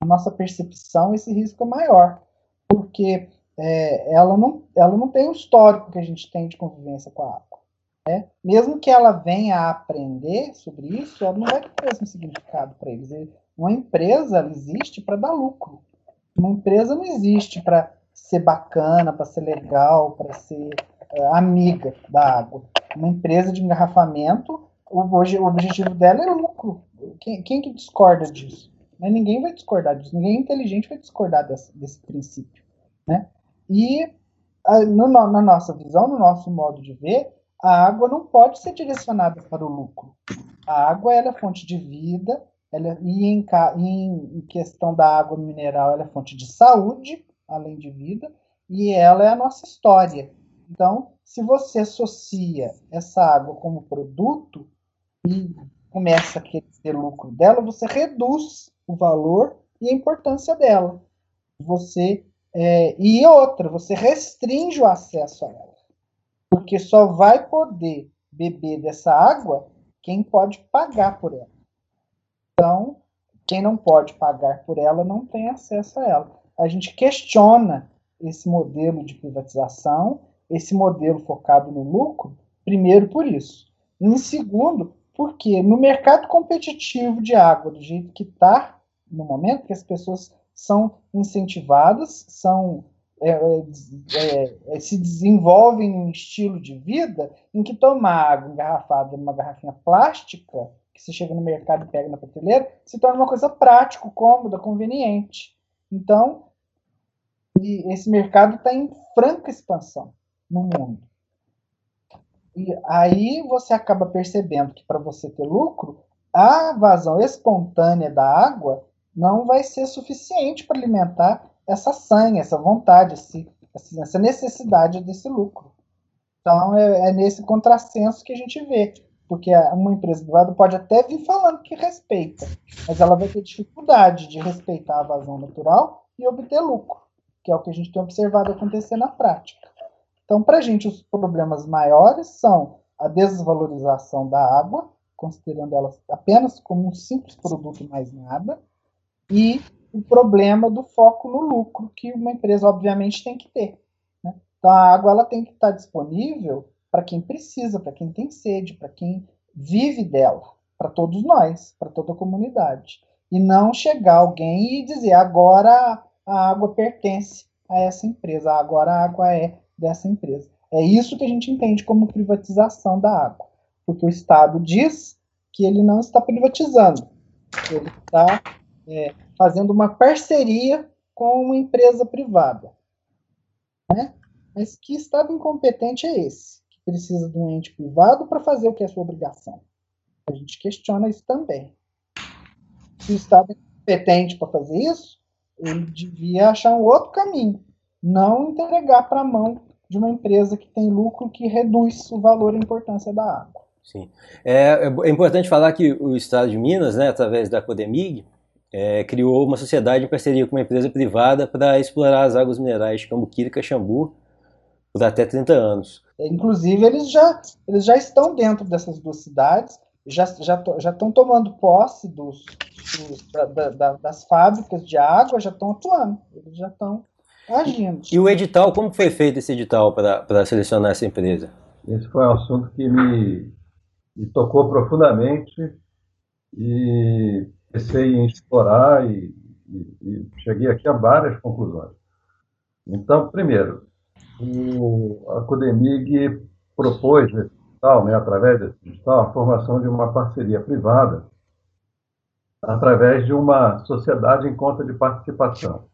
A nossa percepção, esse risco é maior, porque é, ela, não, ela não tem o histórico que a gente tem de convivência com a água. Né? Mesmo que ela venha a aprender sobre isso, ela não vai ter o mesmo significado para eles. Uma empresa existe para dar lucro. Uma empresa não existe para ser bacana, para ser legal, para ser é, amiga da água. Uma empresa de engarrafamento, o, o objetivo dela é lucro. Quem, quem que discorda disso? Né? Ninguém vai discordar disso. Ninguém inteligente vai discordar desse, desse princípio. Né? E a, no, na nossa visão, no nosso modo de ver, a água não pode ser direcionada para o lucro. A água é fonte de vida, ela, e em, em, questão da água mineral, ela é fonte de saúde, além de vida, e ela é a nossa história. Então, se você associa essa água como produto e começa a querer ter lucro dela, você reduz o valor e a importância dela. Você é, e outra, você restringe o acesso a ela, porque só vai poder beber dessa água quem pode pagar por ela. Então, quem não pode pagar por ela não tem acesso a ela. A gente questiona esse modelo de privatização, esse modelo focado no lucro, primeiro por isso. Em segundo, porque no mercado competitivo de água, do jeito que está no momento, que as pessoas são incentivadas, são é, é, é, se desenvolvem um estilo de vida em que tomar água engarrafada numa garrafinha plástica que você chega no mercado e pega na prateleira, se torna uma coisa prática, cômoda, conveniente. Então, esse mercado está em franca expansão no mundo. E aí você acaba percebendo que para você ter lucro, a vazão espontânea da água não vai ser suficiente para alimentar essa sanha, essa vontade, esse, essa necessidade desse lucro. Então é, é nesse contrassenso que a gente vê porque uma empresa privada pode até vir falando que respeita, mas ela vai ter dificuldade de respeitar a vazão natural e obter lucro, que é o que a gente tem observado acontecer na prática. Então, para a gente, os problemas maiores são a desvalorização da água, considerando ela apenas como um simples produto mais nada, e o problema do foco no lucro, que uma empresa, obviamente, tem que ter. Né? Então, a água ela tem que estar disponível para quem precisa, para quem tem sede, para quem vive dela, para todos nós, para toda a comunidade. E não chegar alguém e dizer agora a água pertence a essa empresa, agora a água é dessa empresa. É isso que a gente entende como privatização da água, porque o Estado diz que ele não está privatizando, ele está é, fazendo uma parceria com uma empresa privada. Né? Mas que Estado incompetente é esse? Precisa de um ente privado para fazer o que é sua obrigação. A gente questiona isso também. Se o Estado é competente para fazer isso, ele devia achar um outro caminho, não entregar para a mão de uma empresa que tem lucro que reduz o valor e a importância da água. Sim. É, é importante falar que o Estado de Minas, né, através da Codemig, é, criou uma sociedade em parceria com uma empresa privada para explorar as águas minerais de Cambuquira e Caxambu por até 30 anos. Inclusive, eles já, eles já estão dentro dessas duas cidades, já já já estão tomando posse dos, dos da, da, das fábricas de água, já estão atuando, eles já estão agindo. E o edital, como foi feito esse edital para selecionar essa empresa? Esse foi um assunto que me, me tocou profundamente e pensei em explorar e, e, e cheguei aqui a várias conclusões. Então, primeiro, o, a Codemig propôs, né, através desse digital, a formação de uma parceria privada através de uma sociedade em conta de participação.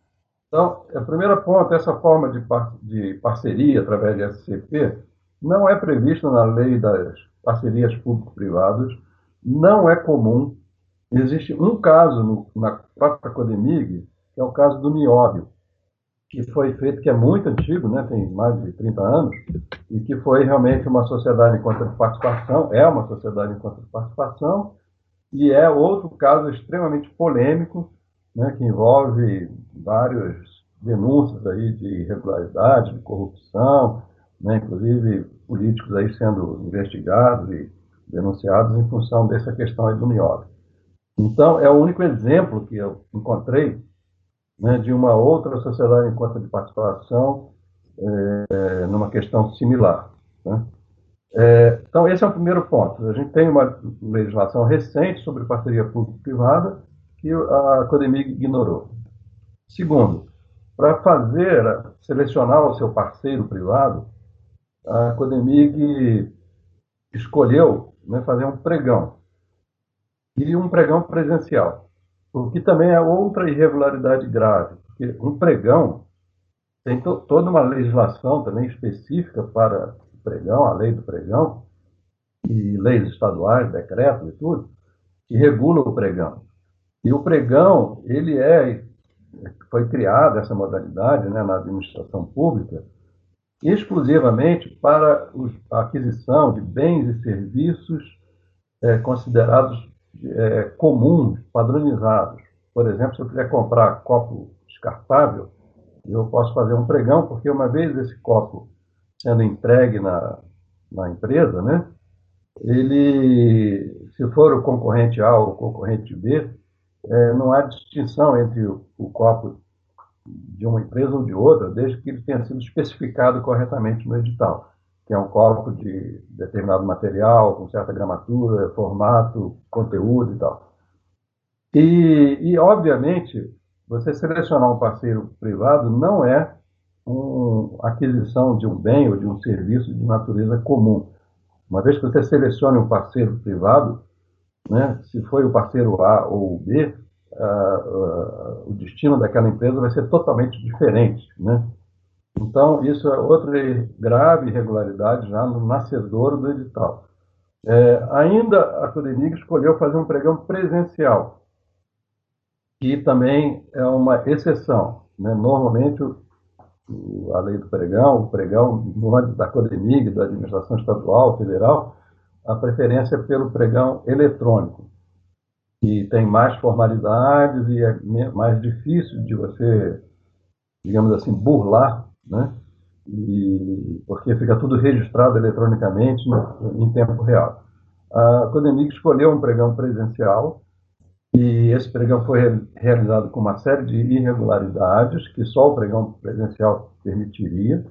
Então, a primeira ponto, essa forma de, par de parceria através de SCP não é prevista na lei das parcerias público-privadas, não é comum. Existe um caso no, na própria Codemig, que é o caso do nióbio, que foi feito, que é muito antigo, né, tem mais de 30 anos, e que foi realmente uma sociedade em conta de participação, é uma sociedade em conta de participação, e é outro caso extremamente polêmico, né, que envolve várias denúncias aí de irregularidade, de corrupção, né, inclusive políticos aí sendo investigados e denunciados em função dessa questão aí do nióbio. Então, é o único exemplo que eu encontrei né, de uma outra sociedade em conta de participação é, numa questão similar. Né? É, então, esse é o primeiro ponto. A gente tem uma legislação recente sobre parceria público-privada que a Codemig ignorou. Segundo, para fazer, selecionar o seu parceiro privado, a Codemig escolheu né, fazer um pregão e um pregão presencial. O que também é outra irregularidade grave, porque um pregão tem to toda uma legislação também específica para o pregão, a lei do pregão, e leis estaduais, decretos e tudo, que regulam o pregão. E o pregão, ele é, foi criada essa modalidade né, na administração pública, exclusivamente para a aquisição de bens e serviços é, considerados é, comuns, padronizados. Por exemplo, se eu quiser comprar copo descartável, eu posso fazer um pregão, porque uma vez esse copo sendo entregue na, na empresa, né, ele, se for o concorrente A ou o concorrente B, é, não há distinção entre o, o, copo de uma empresa ou de outra, desde que ele tenha sido especificado corretamente no edital que é um corpo de determinado material, com certa gramatura, formato, conteúdo e tal. E, e obviamente, você selecionar um parceiro privado não é uma aquisição de um bem ou de um serviço de natureza comum. Uma vez que você selecione um parceiro privado, né, se foi o parceiro A ou o B, uh, uh, o destino daquela empresa vai ser totalmente diferente. Né? Então, isso é outra grave irregularidade já no nascedor do edital. É, ainda a Codemig escolheu fazer um pregão presencial, que também é uma exceção. Né? Normalmente, o, a lei do pregão, o pregão da Codemig, da administração estadual, federal, a preferência é pelo pregão eletrônico, que tem mais formalidades e é mais difícil de você, digamos assim, burlar né? E, porque fica tudo registrado eletronicamente no, em tempo real. A Codemig escolheu um pregão presencial e esse pregão foi realizado com uma série de irregularidades que só o pregão presencial permitiria.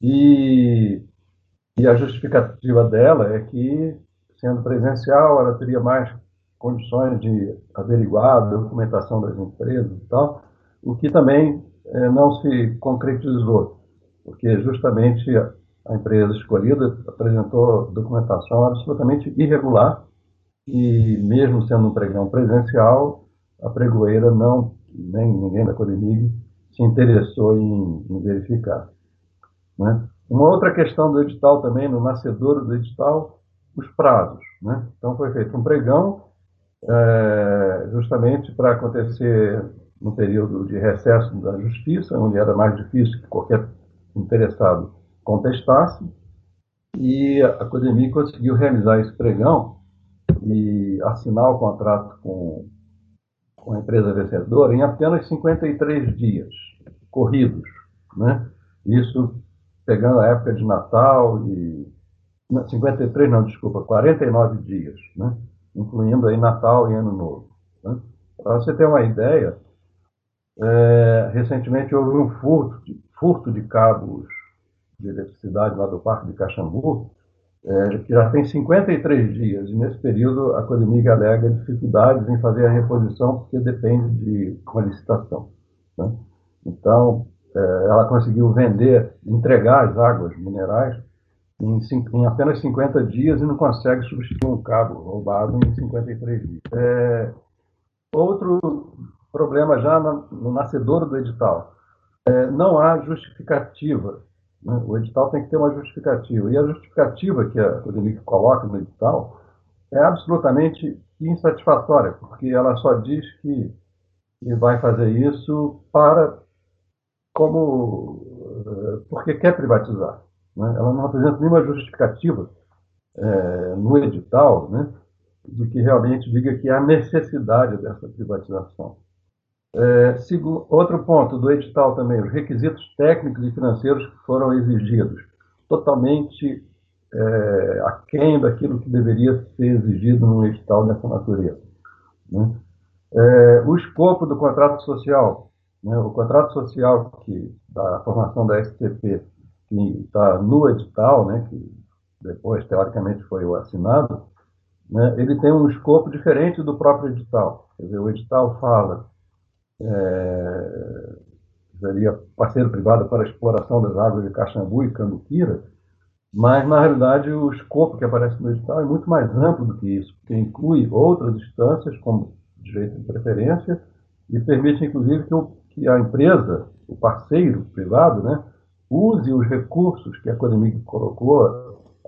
E, e a justificativa dela é que, sendo presencial, ela teria mais condições de averiguar a documentação das empresas e tal, o que também não se concretizou, porque justamente a empresa escolhida apresentou documentação absolutamente irregular e mesmo sendo um pregão presencial, a pregoeira não, nem ninguém da Codemig se interessou em, em verificar. Né? Uma outra questão do edital também, no nascedor do edital, os prazos. Né? Então foi feito um pregão é, justamente para acontecer no período de recesso da justiça, onde era mais difícil que qualquer interessado contestasse, e a Codemig conseguiu realizar esse pregão e assinar o contrato com, com a empresa vencedora em apenas 53 dias corridos. Né? Isso pegando a época de Natal e 53 não, desculpa, 49 dias, né? incluindo aí Natal e Ano Novo. Né? Para você ter uma ideia, é, recentemente houve um furto, furto de cabos de eletricidade lá do Parque de Caxambu, é, que já tem 53 dias, e nesse período a Codemig alega dificuldades em fazer a reposição, porque depende de uma licitação. Né? Então, é, ela conseguiu vender, entregar as águas minerais em, em, apenas 50 dias e não consegue substituir um cabo roubado em 53 dias. É, outro problema já no, nascedor do edital. É, não há justificativa. Né? O edital tem que ter uma justificativa. E a justificativa que a Codemic coloca no edital é absolutamente insatisfatória, porque ela só diz que, que vai fazer isso para como eh, porque quer privatizar. Né? Ela não apresenta nenhuma justificativa é, no edital né, de que realmente diga que há necessidade dessa privatização. É, segundo, outro ponto do edital também, os requisitos técnicos e financeiros que foram exigidos, totalmente é, aquém daquilo que deveria ser exigido num edital dessa natureza. Né? É, o escopo do contrato social, né, o contrato social que, da formação da STP, que está no edital, né, que depois, teoricamente, foi o assinado, né, ele tem um escopo diferente do próprio edital. Quer dizer, o edital fala é, seria parceiro privado para a exploração das águas de Caxambu e Cambuquira, mas, na realidade, o escopo que aparece no edital é muito mais amplo do que isso, porque inclui outras instâncias, como direito de preferência, e permite, inclusive, que, o, que a empresa, o parceiro privado, né, use os recursos que a Codemig colocou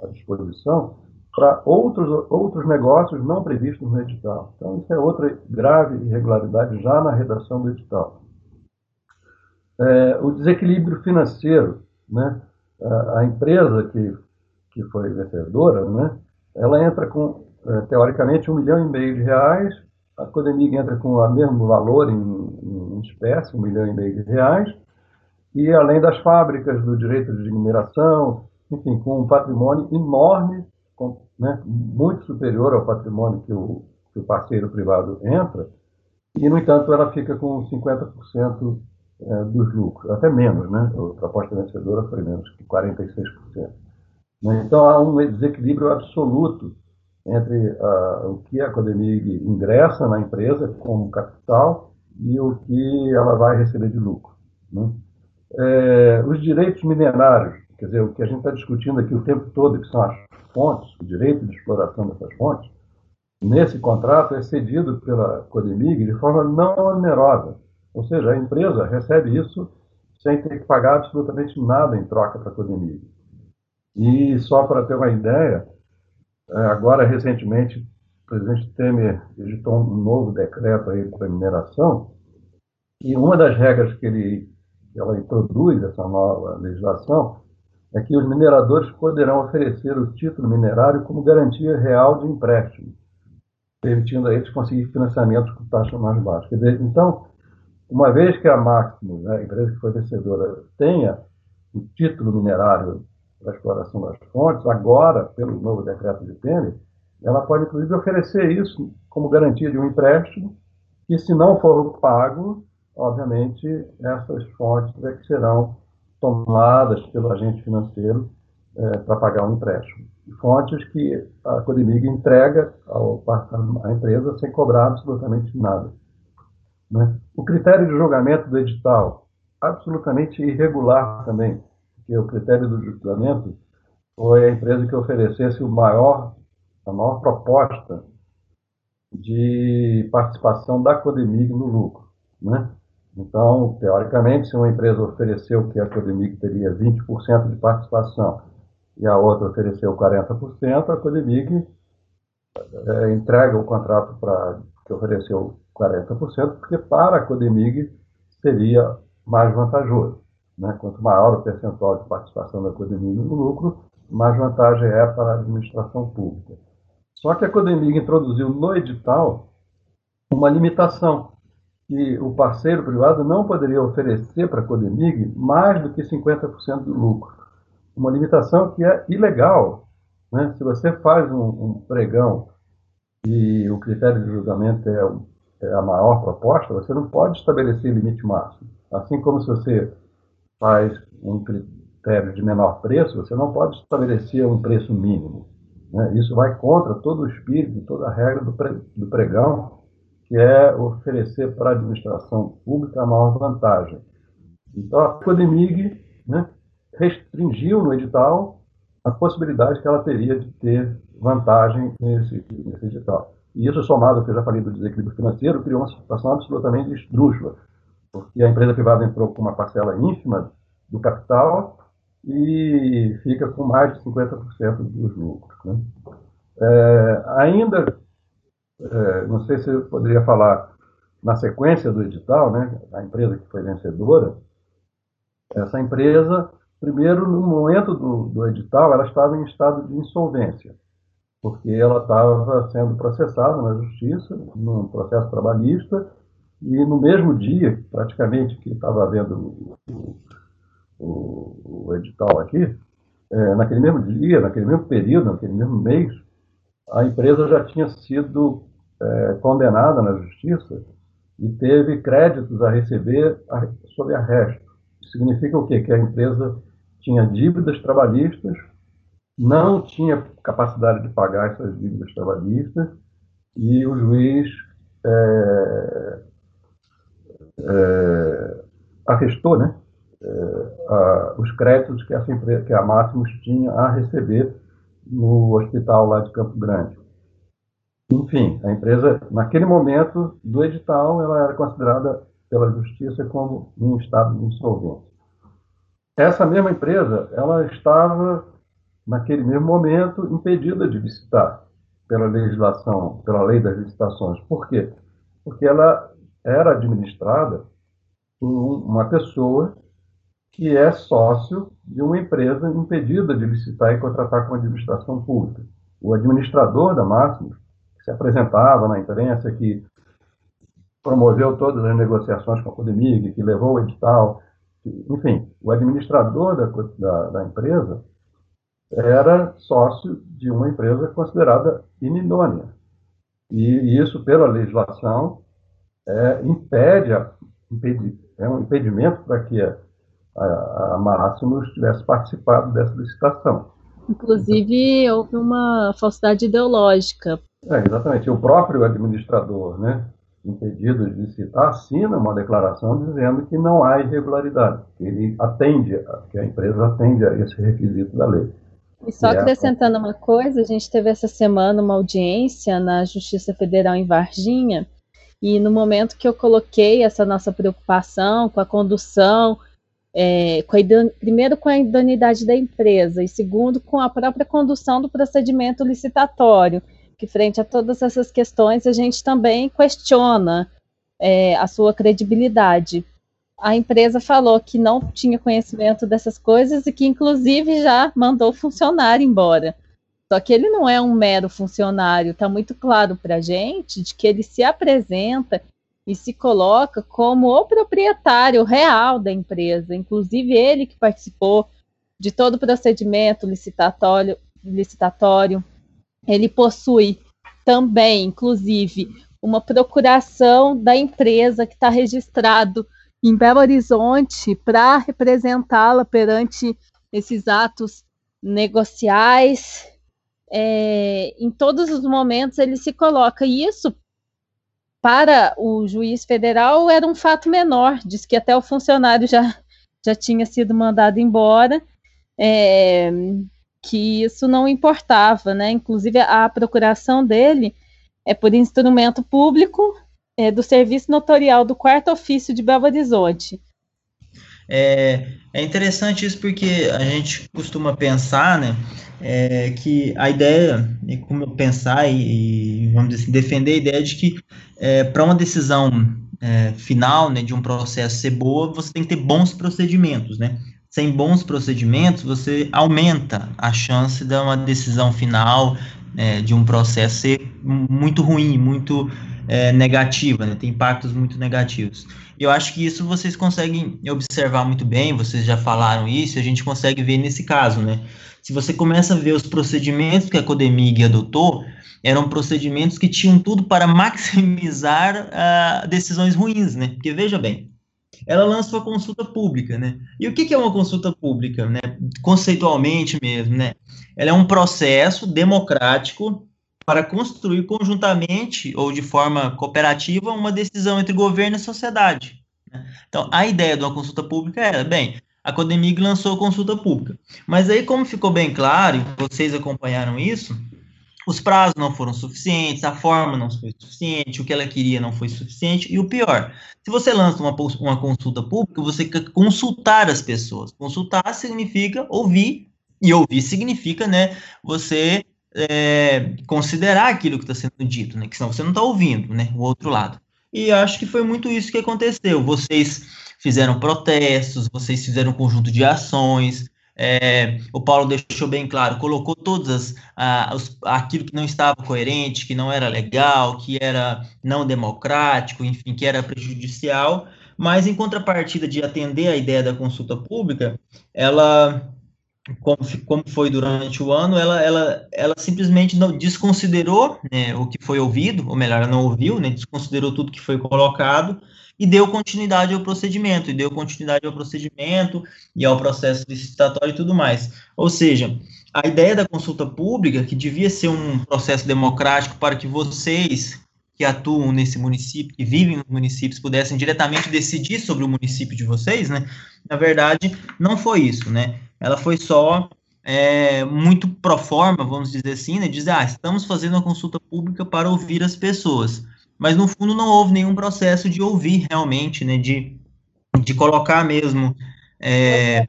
à disposição para outros, outros negócios não previstos no edital. Então, isso é outra grave irregularidade já na redação do edital. É, o desequilíbrio financeiro, né? a, a empresa que, que foi vencedora, né? ela entra com, é, teoricamente, um milhão e meio de reais, a Codemig entra com o mesmo valor em, em espécie, um milhão e meio de reais, e além das fábricas do direito de mineração, enfim, com um patrimônio enorme né, muito superior ao patrimônio que o, que o parceiro privado entra, e, no entanto, ela fica com 50% é, dos lucros, até menos, né? A proposta vencedora foi menos que 46%. Né? Então, há um desequilíbrio absoluto entre uh, o que a Codemig ingressa na empresa como capital e o que ela vai receber de lucro. Né? É, os direitos minerários, quer dizer, o que a gente está discutindo aqui o tempo todo, que são as fontes, o direito de exploração dessas fontes, nesse contrato é cedido pela Codemig de forma não onerosa. Ou seja, a empresa recebe isso sem ter que pagar absolutamente nada em troca para a Codemig. E só para ter uma ideia, é, agora recentemente o presidente Temer editou um novo decreto aí para mineração e uma das regras que ele que ela introduz essa nova legislação é que os mineradores poderão oferecer o título minerário como garantia real de empréstimo, permitindo a eles conseguir financiamento com taxa mais baixa. Dizer, então, uma vez que a Máximo, né, a empresa que foi vencedora, tenha o título minerário para exploração das fontes, agora, pelo novo decreto de Temer, ela pode, inclusive, oferecer isso como garantia de um empréstimo, e se não for pago, obviamente, essas fontes é que serão tomadas pelo agente financeiro é, para pagar um empréstimo. Fontes que a Codemig entrega ao, à empresa sem cobrar absolutamente nada. Né? O critério de julgamento do edital, absolutamente irregular também, porque o critério do julgamento foi a empresa que oferecesse o maior, a maior proposta de participação da Codemig no lucro. Né? Então, teoricamente, se uma empresa ofereceu que a Codemig teria 20% de participação e a outra ofereceu 40%, a Codemig é, entrega o contrato para que ofereceu 40%, porque para a Codemig seria mais vantajoso. Né? Quanto maior o percentual de participação da Codemig no lucro, mais vantagem é para a administração pública. Só que a Codemig introduziu no edital uma limitação que o parceiro privado não poderia oferecer para a Codemig mais do que 50% do lucro. uma limitação que é ilegal. Né? Se você faz um, um pregão e o critério de julgamento é, é, a maior proposta, você não pode estabelecer limite máximo. Assim como se você faz um critério de menor preço, você não pode estabelecer um preço mínimo. Né? Isso vai contra todo o espírito, toda a regra do, pre, do pregão, que é oferecer para a administração pública a maior vantagem. Então, a Codemig né, restringiu no edital a possibilidade que ela teria de ter vantagem nesse, nesse edital. E isso, somado ao que eu já falei do desequilíbrio financeiro, criou uma situação absolutamente esdrúxula, porque a empresa privada entrou com uma parcela ínfima do capital e fica com mais de 50% dos lucros. Né? É, ainda, é, não sei se eu poderia falar na sequência do edital, né, a empresa que foi vencedora, essa empresa, primeiro, no momento do, do edital, ela estava em estado de insolvência, porque ela estava sendo processada na justiça, num processo trabalhista, e no mesmo dia, praticamente, que estava havendo o, o, o edital aqui, é, naquele mesmo dia, naquele mesmo período, naquele mesmo mês, a empresa já tinha sido é, condenada na justiça e teve créditos a receber a, sob arresto. Significa o quê? Que a empresa tinha dívidas trabalhistas, não tinha capacidade de pagar essas dívidas trabalhistas e o juiz é, é, arrestou né, é, os créditos que, essa empresa, que a Máximos tinha a receber no hospital lá de Campo Grande. Enfim, a empresa, naquele momento do edital, ela era considerada pela justiça como em estado de insolvência. Essa mesma empresa, ela estava, naquele mesmo momento, impedida de licitar pela legislação, pela lei das licitações. Por quê? Porque ela era administrada por uma pessoa que é sócio de uma empresa impedida de licitar e contratar com a administração pública. O administrador da Máximos, se apresentava na imprensa, que promoveu todas as negociações com a Codemig, que levou o edital, enfim, o administrador da, da, da empresa era sócio de uma empresa considerada inidônea. E isso, pela legislação, é, impede, a, é um impedimento para que a, a, a Máximos tivesse participado dessa licitação. Inclusive, houve uma falsidade ideológica. É, exatamente. O próprio administrador, né, impedido de licitar, assina uma declaração dizendo que não há irregularidade, que ele atende, que a empresa atende a esse requisito da lei. E só e acrescentando é... uma coisa, a gente teve essa semana uma audiência na Justiça Federal em Varginha, e no momento que eu coloquei essa nossa preocupação com a condução, é, com a, primeiro com a idoneidade da empresa, e segundo com a própria condução do procedimento licitatório, que frente a todas essas questões a gente também questiona é, a sua credibilidade. A empresa falou que não tinha conhecimento dessas coisas e que, inclusive, já mandou funcionário embora. Só que ele não é um mero funcionário, está muito claro para a gente de que ele se apresenta e se coloca como o proprietário real da empresa, inclusive ele que participou de todo o procedimento licitatório, licitatório ele possui também, inclusive, uma procuração da empresa que está registrado em Belo Horizonte para representá-la perante esses atos negociais. É, em todos os momentos ele se coloca. E isso, para o juiz federal, era um fato menor. Diz que até o funcionário já, já tinha sido mandado embora. É, que isso não importava, né? Inclusive a procuração dele é por instrumento público é, do Serviço Notorial do Quarto Ofício de Belo Horizonte. É, é interessante isso porque a gente costuma pensar, né, é, que a ideia, como pensar e, e, vamos dizer assim, defender a ideia de que é, para uma decisão é, final, né, de um processo ser boa, você tem que ter bons procedimentos, né? sem bons procedimentos, você aumenta a chance de uma decisão final é, de um processo ser muito ruim, muito é, negativa, né? Tem impactos muito negativos. Eu acho que isso vocês conseguem observar muito bem, vocês já falaram isso, a gente consegue ver nesse caso, né? Se você começa a ver os procedimentos que a Codemig adotou, eram procedimentos que tinham tudo para maximizar uh, decisões ruins, né? Porque veja bem, ela lançou a consulta pública, né? E o que, que é uma consulta pública, né? Conceitualmente mesmo, né? Ela é um processo democrático para construir conjuntamente ou de forma cooperativa uma decisão entre governo e sociedade. Né? Então, a ideia de uma consulta pública era, bem, a Codemig lançou a consulta pública. Mas aí, como ficou bem claro, e vocês acompanharam isso, os prazos não foram suficientes, a forma não foi suficiente, o que ela queria não foi suficiente, e o pior, se você lança uma, uma consulta pública, você quer consultar as pessoas. Consultar significa ouvir, e ouvir significa, né, você é, considerar aquilo que está sendo dito, né, que senão você não está ouvindo, né, o outro lado. E acho que foi muito isso que aconteceu. Vocês fizeram protestos, vocês fizeram um conjunto de ações, é, o Paulo deixou bem claro, colocou todas ah, os, aquilo que não estava coerente, que não era legal, que era não democrático, enfim, que era prejudicial, mas em contrapartida de atender a ideia da consulta pública, ela como, como foi durante o ano, ela, ela, ela simplesmente não desconsiderou né, o que foi ouvido, ou melhor, ela não ouviu, né, desconsiderou tudo que foi colocado, e deu continuidade ao procedimento, e deu continuidade ao procedimento e ao processo licitatório e tudo mais. Ou seja, a ideia da consulta pública, que devia ser um processo democrático para que vocês que atuam nesse município, que vivem nos municípios, pudessem diretamente decidir sobre o município de vocês, né? Na verdade, não foi isso, né? Ela foi só é, muito pro forma, vamos dizer assim, né? Dizer, ah, estamos fazendo uma consulta pública para ouvir as pessoas mas no fundo não houve nenhum processo de ouvir realmente, né, de, de colocar mesmo. É,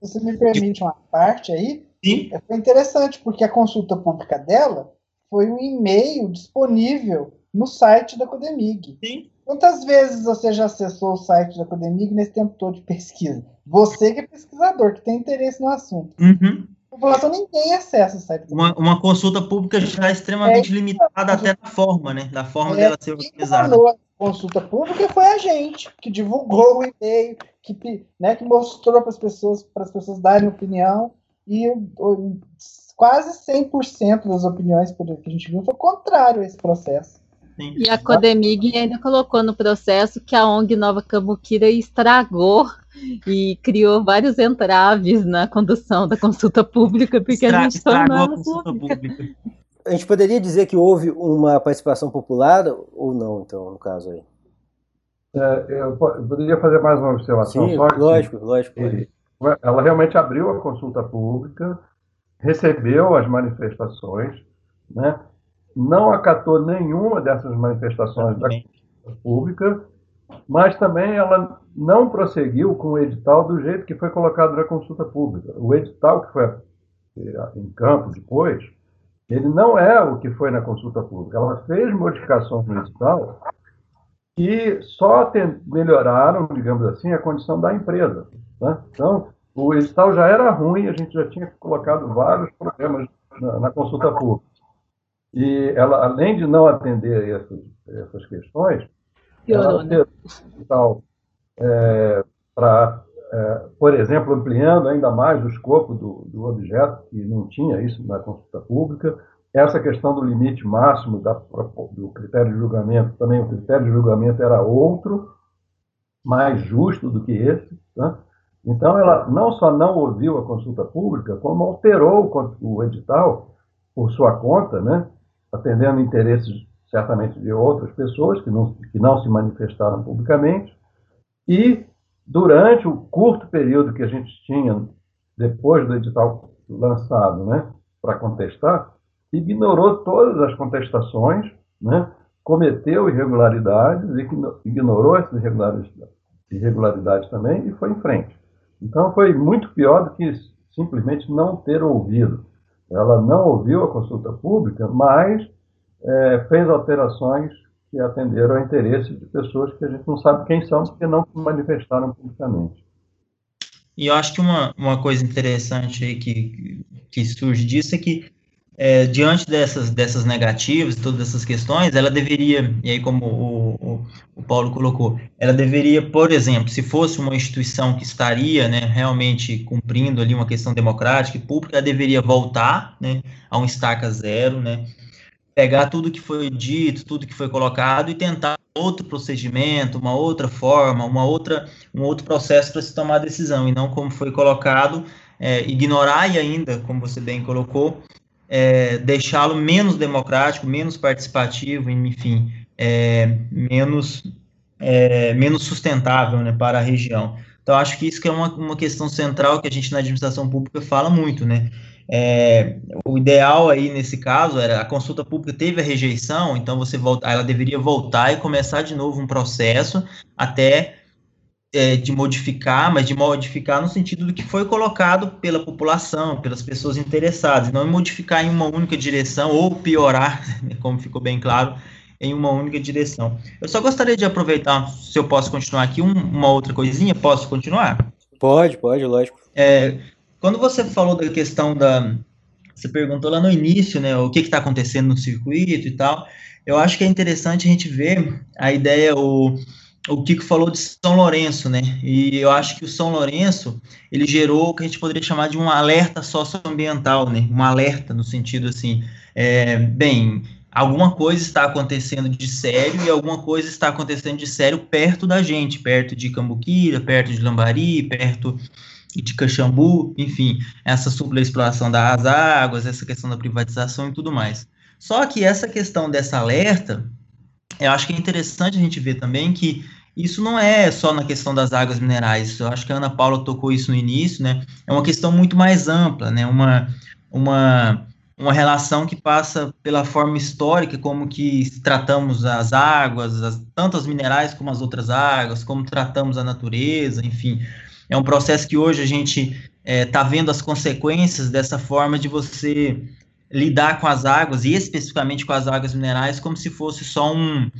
Você me permite uma parte aí? Sim. É, foi interessante, porque a consulta pública dela foi um e-mail disponível no site da Codemig. Sim. Quantas vezes você já acessou o site da Codemig nesse tempo todo de pesquisa? Você que é pesquisador, que tem interesse no assunto. Uhum população nem tem acesso ao site. Uma, uma consulta pública já é extremamente é, limitada até na forma, né? Da forma é, dela ser organizada. A consulta pública foi a gente que divulgou o e-mail, que, né, que mostrou para as pessoas, para as pessoas darem opinião e o, quase 100% das opiniões que a gente viu foi contrário a esse processo. Sim. E a Codemig ainda colocou no processo que a ONG Nova Cambuquira estragou e criou vários entraves na condução da consulta pública, porque Estra a gente tornou a consulta pública. A gente poderia dizer que houve uma participação popular ou não, então, no caso aí? É, eu poderia fazer mais uma observação. Sim, lógico, lógico. ela realmente abriu a consulta pública, recebeu as manifestações, né? não acatou nenhuma dessas manifestações da consulta pública, mas também ela não prosseguiu com o edital do jeito que foi colocado na consulta pública. O edital que foi eh, em campo depois, ele não é o que foi na consulta pública. Ela fez modificações no edital que só melhoraram, digamos assim, a condição da empresa. Né? Então, o edital já era ruim, a gente já tinha colocado vários problemas na, na consulta pública. E ela, além de não atender essas, essas questões, Piorou, né? Tal, é, para, é, por exemplo, ampliando ainda mais o escopo do, do objeto, que não tinha isso na consulta pública, essa questão do limite máximo da, do critério de julgamento, também o critério de julgamento era outro, mais justo do que esse. Né? Então, ela não só não ouviu a consulta pública, como alterou o edital por sua conta, né? atendendo interesses certamente de outras pessoas que não, que não se manifestaram publicamente, e durante o curto período que a gente tinha depois do edital lançado, né, para contestar, ignorou todas as contestações, né, cometeu irregularidades, ignorou essas irregularidades, também e foi em frente. Então foi muito pior do que simplesmente não ter ouvido. Ela não ouviu a consulta pública, mas é, fez alterações que atenderam ao interesse de pessoas que a gente não sabe quem são, porque não se manifestaram publicamente. E eu acho que uma, uma coisa interessante aí que, que surge disso é que é, diante dessas, dessas negativas, todas essas questões, ela deveria, e aí como o, o, o, Paulo colocou, ela deveria, por exemplo, se fosse uma instituição que estaria né, realmente cumprindo ali uma questão democrática e pública, ela deveria voltar né, a um estaca zero, né, pegar tudo que foi dito, tudo que foi colocado e tentar outro procedimento, uma outra forma, uma outra, um outro processo para se tomar a decisão, e não como foi colocado, é, ignorar e ainda, como você bem colocou, é, deixá-lo menos democrático, menos participativo, enfim, é, menos, é, menos sustentável né, para a região. Então, acho que isso que é uma, uma questão central que a gente na administração pública fala muito, né? É, o ideal aí nesse caso era a consulta pública teve a rejeição, então você volta, ela deveria voltar e começar de novo um processo até é, de modificar, mas de modificar no sentido do que foi colocado pela população, pelas pessoas interessadas, não modificar em uma única direção ou piorar, como ficou bem claro, em uma única direção. Eu só gostaria de aproveitar, se eu posso continuar aqui, um, uma outra coisinha, posso continuar? Pode, pode, lógico. É, quando você falou da questão da. Você perguntou lá no início, né, o que está acontecendo no circuito e tal. Eu acho que é interessante a gente ver a ideia, o, o Kiko falou de São Lourenço, né? E eu acho que o São Lourenço ele gerou o que a gente poderia chamar de um alerta socioambiental, né? Um alerta no sentido assim, é, bem, alguma coisa está acontecendo de sério e alguma coisa está acontecendo de sério perto da gente, perto de Cambuquira, perto de Lambari, perto de Caxambu, enfim, essa exploração das águas, essa questão da privatização e tudo mais. Só que essa questão dessa alerta, eu acho que é interessante a gente ver também que isso não é só na questão das águas minerais, eu acho que a Ana Paula tocou isso no início, né? É uma questão muito mais ampla, né? Uma, uma, uma relação que passa pela forma histórica, como que tratamos as águas, as, tanto as minerais como as outras águas, como tratamos a natureza, enfim. É um processo que hoje a gente está é, tá vendo as consequências dessa forma de você lidar com as águas, e especificamente com as águas minerais, como se fosse só um,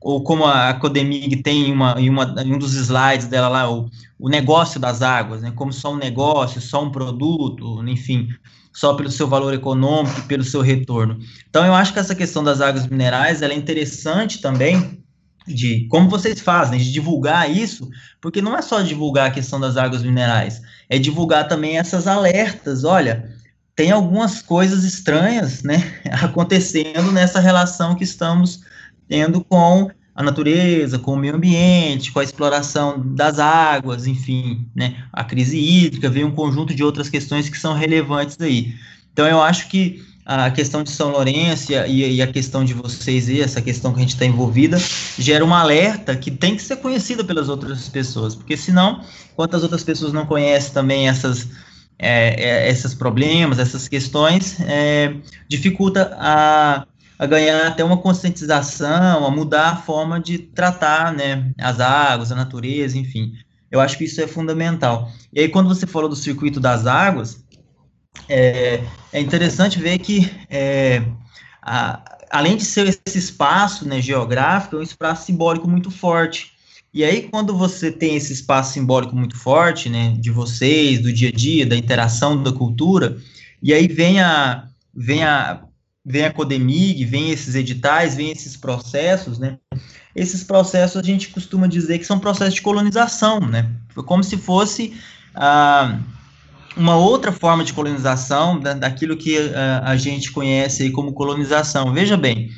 ou como a Codemig tem uma, em, uma, em um dos slides dela lá, o, o negócio das águas, né, como só um negócio, só um produto, enfim, só pelo seu valor econômico pelo seu retorno. Então, eu acho que essa questão das águas minerais, ela é interessante também, de como vocês fazem, de divulgar isso, porque não é só divulgar a questão das águas minerais, é divulgar também essas alertas, olha, tem algumas coisas estranhas, né, acontecendo nessa relação que estamos tendo com a natureza, com o meio ambiente, com a exploração das águas, enfim, né, a crise hídrica, vem um conjunto de outras questões que são relevantes aí. Então, eu acho que a questão de São Lourenço e, a questão de vocês e essa questão que a gente está envolvida gera um alerta que tem que ser conhecida pelas outras pessoas, porque senão, quantas outras pessoas não conhecem também essas é, é, esses problemas, essas questões, é, dificulta a a ganhar até uma conscientização, a mudar a forma de tratar né, as águas, a natureza, enfim. Eu acho que isso é fundamental. E aí, quando você falou do circuito das águas, é, é interessante ver que, é, a, além de ser esse espaço né, geográfico, é um espaço simbólico muito forte. E aí, quando você tem esse espaço simbólico muito forte, né, de vocês, do dia a dia, da interação da cultura, e aí vem a, vem a vem a Codemig, vem esses editais, vem esses processos, né? Esses processos a gente costuma dizer que são processos de colonização, né? Como se fosse ah, uma outra forma de colonização da, daquilo que ah, a gente conhece como colonização. Veja bem,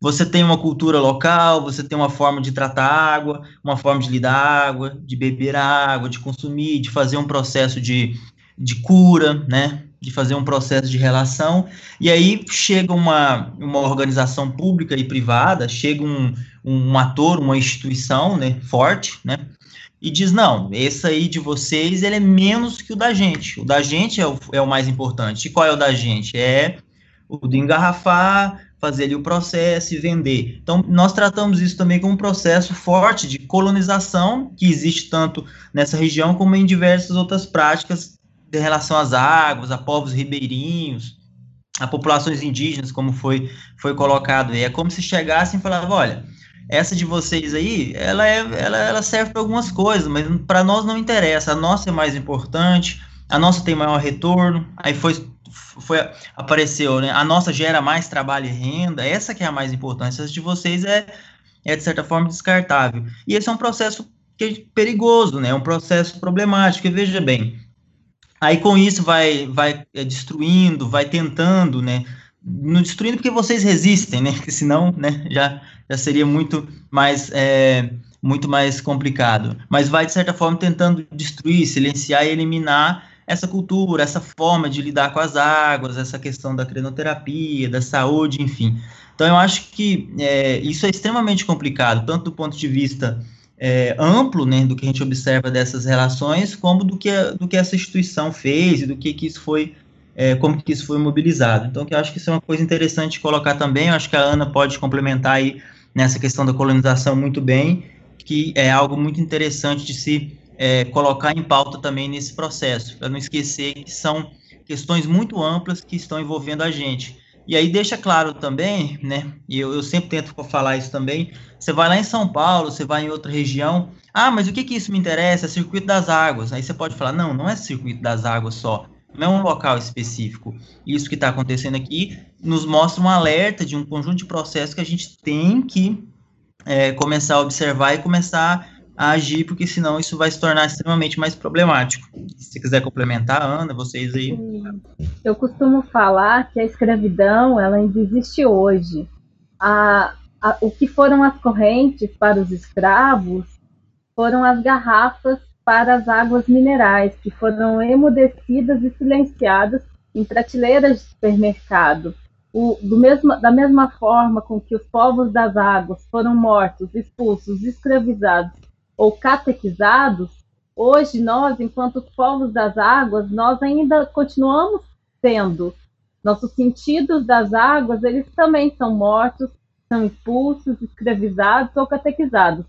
você tem uma cultura local, você tem uma forma de tratar água, uma forma de lidar água, de beber água, de consumir, de fazer um processo de, de cura, né? de fazer um processo de relação, e aí chega uma, uma organização pública e privada, chega um, um ator, uma instituição né, forte, né, e diz, não, esse aí de vocês, ele é menos que o da gente, o da gente é o, é o mais importante, e qual é o da gente? É o de engarrafar, fazer ali o processo e vender. Então, nós tratamos isso também como um processo forte de colonização, que existe tanto nessa região como em diversas outras práticas em relação às águas, a povos ribeirinhos, a populações indígenas, como foi, foi colocado. E é como se chegassem e falavam, olha, essa de vocês aí, ela, é, ela, ela serve para algumas coisas, mas para nós não interessa, a nossa é mais importante, a nossa tem maior retorno, aí foi, foi apareceu, né? A nossa gera mais trabalho e renda, essa que é a mais importante. Essa de vocês é, é de certa forma descartável. E esse é um processo que é perigoso, né? É um processo problemático. E veja bem, aí com isso vai vai é, destruindo, vai tentando, né? Não destruindo porque vocês resistem, né? Porque senão, né? Já já seria muito mais é, muito mais complicado. Mas vai de certa forma tentando destruir, silenciar e eliminar essa cultura, essa forma de lidar com as águas, essa questão da crenoterapia, da saúde, enfim. Então, eu acho que é, isso é extremamente complicado, tanto do ponto de vista é, amplo, né, do que a gente observa dessas relações, como do que, do que essa instituição fez e do que, que isso foi, é, como que isso foi mobilizado. Então, eu acho que isso é uma coisa interessante colocar também, eu acho que a Ana pode complementar aí nessa questão da colonização muito bem, que é algo muito interessante de se é, colocar em pauta também nesse processo, para não esquecer que são questões muito amplas que estão envolvendo a gente. E aí deixa claro também, né? E eu, eu sempre tento falar isso também. Você vai lá em São Paulo, você vai em outra região. Ah, mas o que que isso me interessa? É circuito das águas. Aí você pode falar, não, não é circuito das águas só. Não um local específico. Isso que está acontecendo aqui nos mostra um alerta de um conjunto de processos que a gente tem que é, começar a observar e começar a agir, porque senão isso vai se tornar extremamente mais problemático. Se quiser complementar, Ana, vocês aí. Eu costumo falar que a escravidão ela ainda existe hoje. A, a, o que foram as correntes para os escravos foram as garrafas para as águas minerais, que foram emudecidas e silenciadas em prateleiras de supermercado. O, mesmo, da mesma forma com que os povos das águas foram mortos, expulsos, escravizados ou catequizados, hoje nós, enquanto povos das águas, nós ainda continuamos sendo. Nossos sentidos das águas, eles também são mortos, são expulsos, escravizados ou catequizados.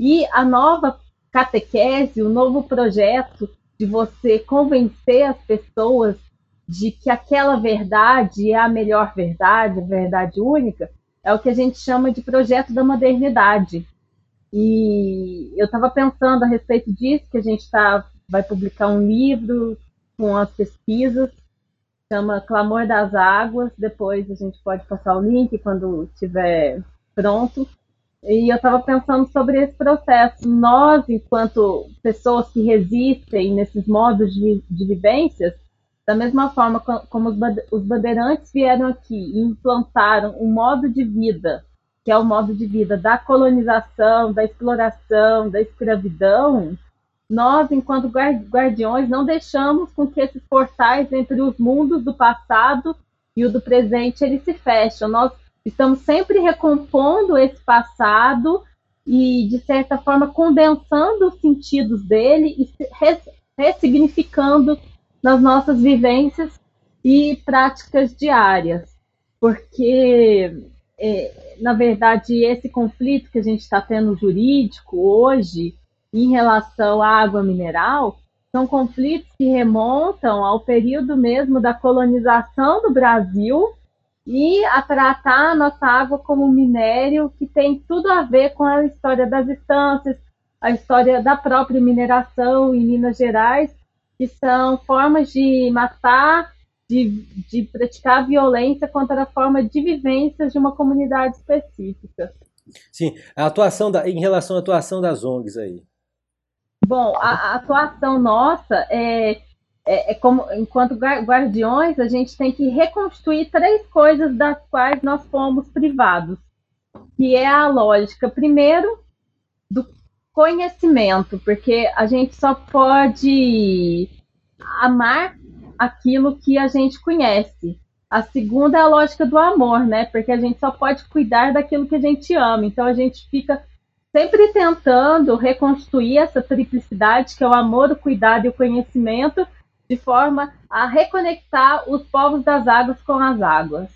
E a nova catequese, o novo projeto de você convencer as pessoas de que aquela verdade é a melhor verdade, a verdade única, é o que a gente chama de projeto da modernidade. E eu estava pensando a respeito disso, que a gente tá, vai publicar um livro com as pesquisas, chama Clamor das Águas, depois a gente pode passar o link quando estiver pronto. E eu estava pensando sobre esse processo. Nós, enquanto pessoas que resistem nesses modos de, de vivências, da mesma forma como os bandeirantes vieram aqui e implantaram um modo de vida que é o modo de vida da colonização, da exploração, da escravidão, nós, enquanto guardiões, não deixamos com que esses portais entre os mundos do passado e o do presente eles se fecham. Nós estamos sempre recompondo esse passado e, de certa forma, condensando os sentidos dele e ressignificando nas nossas vivências e práticas diárias. Porque é, na verdade, esse conflito que a gente está tendo jurídico hoje em relação à água mineral são conflitos que remontam ao período mesmo da colonização do Brasil e a tratar a nossa água como minério que tem tudo a ver com a história das estâncias, a história da própria mineração em Minas Gerais, que são formas de matar de, de praticar violência contra a forma de vivência de uma comunidade específica. Sim, a atuação da, em relação à atuação das ONGs aí. Bom, a, a atuação nossa é, é, é, como, enquanto guardiões, a gente tem que reconstruir três coisas das quais nós fomos privados, que é a lógica, primeiro, do conhecimento, porque a gente só pode amar aquilo que a gente conhece. A segunda é a lógica do amor, né? Porque a gente só pode cuidar daquilo que a gente ama. Então a gente fica sempre tentando reconstruir essa triplicidade, que é o amor, o cuidado e o conhecimento, de forma a reconectar os povos das águas com as águas.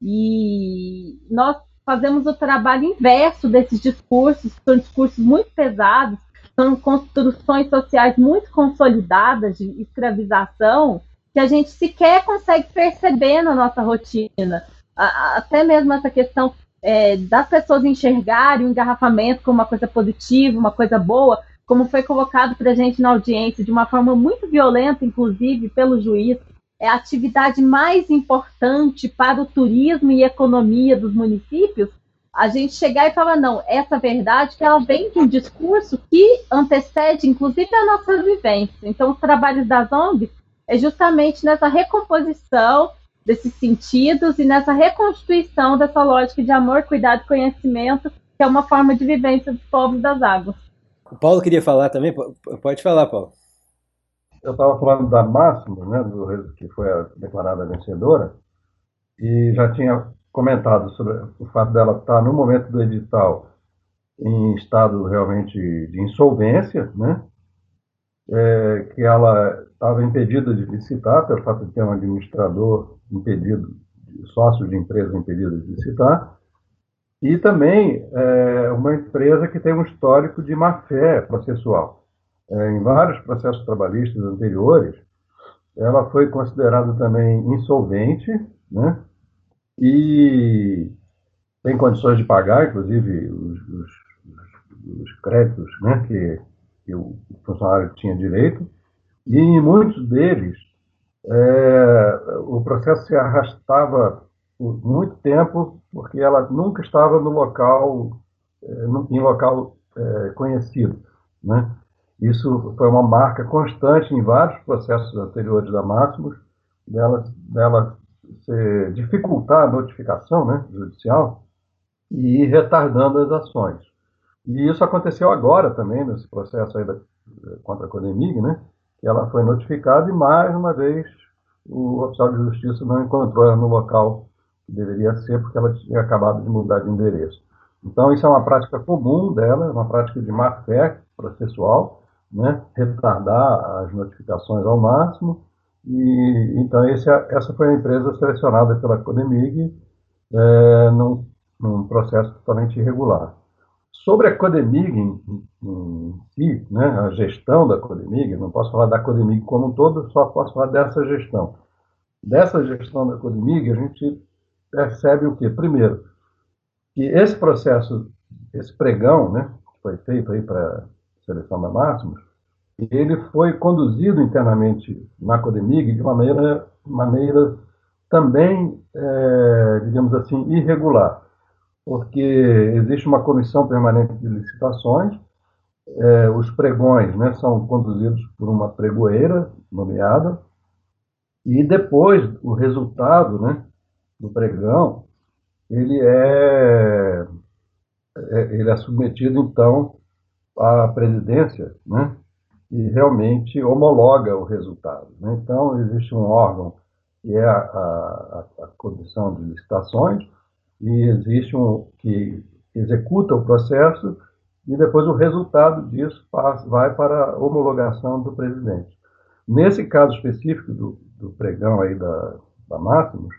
E nós fazemos o trabalho inverso desses discursos, são discursos muito pesados, são construções sociais muito consolidadas de escravização, que a gente sequer consegue perceber na nossa rotina. Até mesmo essa questão é, das pessoas enxergarem o engarrafamento como uma coisa positiva, uma coisa boa, como foi colocado para a gente na audiência, de uma forma muito violenta, inclusive, pelo juiz, é a atividade mais importante para o turismo e economia dos municípios, a gente chegar e falar, não, essa verdade que ela vem de um discurso que antecede, inclusive, a nossa vivência. Então, os trabalhos das ONGs é justamente nessa recomposição desses sentidos e nessa reconstituição dessa lógica de amor, cuidado e conhecimento, que é uma forma de vivência dos povos das águas. O Paulo queria falar também? Pode falar, Paulo. Eu estava falando da Máximo, né, do, que foi a declarada vencedora, e já tinha comentado sobre o fato dela estar no momento do edital em estado realmente de insolvência, né? É, que ela estava impedida de licitar pelo fato de ter um administrador impedido, sócio de empresa impedido de licitar, e também é, uma empresa que tem um histórico de má-fé processual. É, em vários processos trabalhistas anteriores, ela foi considerada também insolvente, né? e tem condições de pagar, inclusive, os, os, os créditos né, que, que, o funcionário tinha direito, e em muitos deles é, o processo se arrastava por muito tempo, porque ela nunca estava no local, é, em local é, conhecido. Né? Isso foi uma marca constante em vários processos anteriores da Máximos, dela, dela dificultar a notificação né, judicial e ir retardando as ações. E isso aconteceu agora também, nesse processo aí da, contra a Codemig, né, que ela foi notificada e, mais uma vez, o oficial de justiça não encontrou ela no local deveria ser, porque ela tinha acabado de mudar de endereço. Então, isso é uma prática comum dela, uma prática de má-fé processual, né, retardar as notificações ao máximo, e, então, esse, essa foi a empresa selecionada pela Codemig é, num, num, processo totalmente irregular. Sobre a Codemig em, em si, né, a gestão da Codemig, não posso falar da Codemig como um todo, só posso falar dessa gestão. Dessa gestão da Codemig, a gente percebe o quê? Primeiro, que esse processo, esse pregão, né, que foi feito aí para a seleção da Máximos, ele foi conduzido internamente na Codemig de uma maneira, maneira também, é, digamos assim, irregular, porque existe uma comissão permanente de licitações, é, os pregões né, são conduzidos por uma pregoeira nomeada, e depois o resultado né, do pregão, ele é, é, ele é submetido, então, à presidência, né, e realmente homologa o resultado. Né? Então, existe um órgão que é a, a, a Comissão de Licitações, e existe um que executa o processo, e depois o resultado disso passa, vai para a homologação do presidente. Nesse caso específico do, do pregão aí da, da Máximos,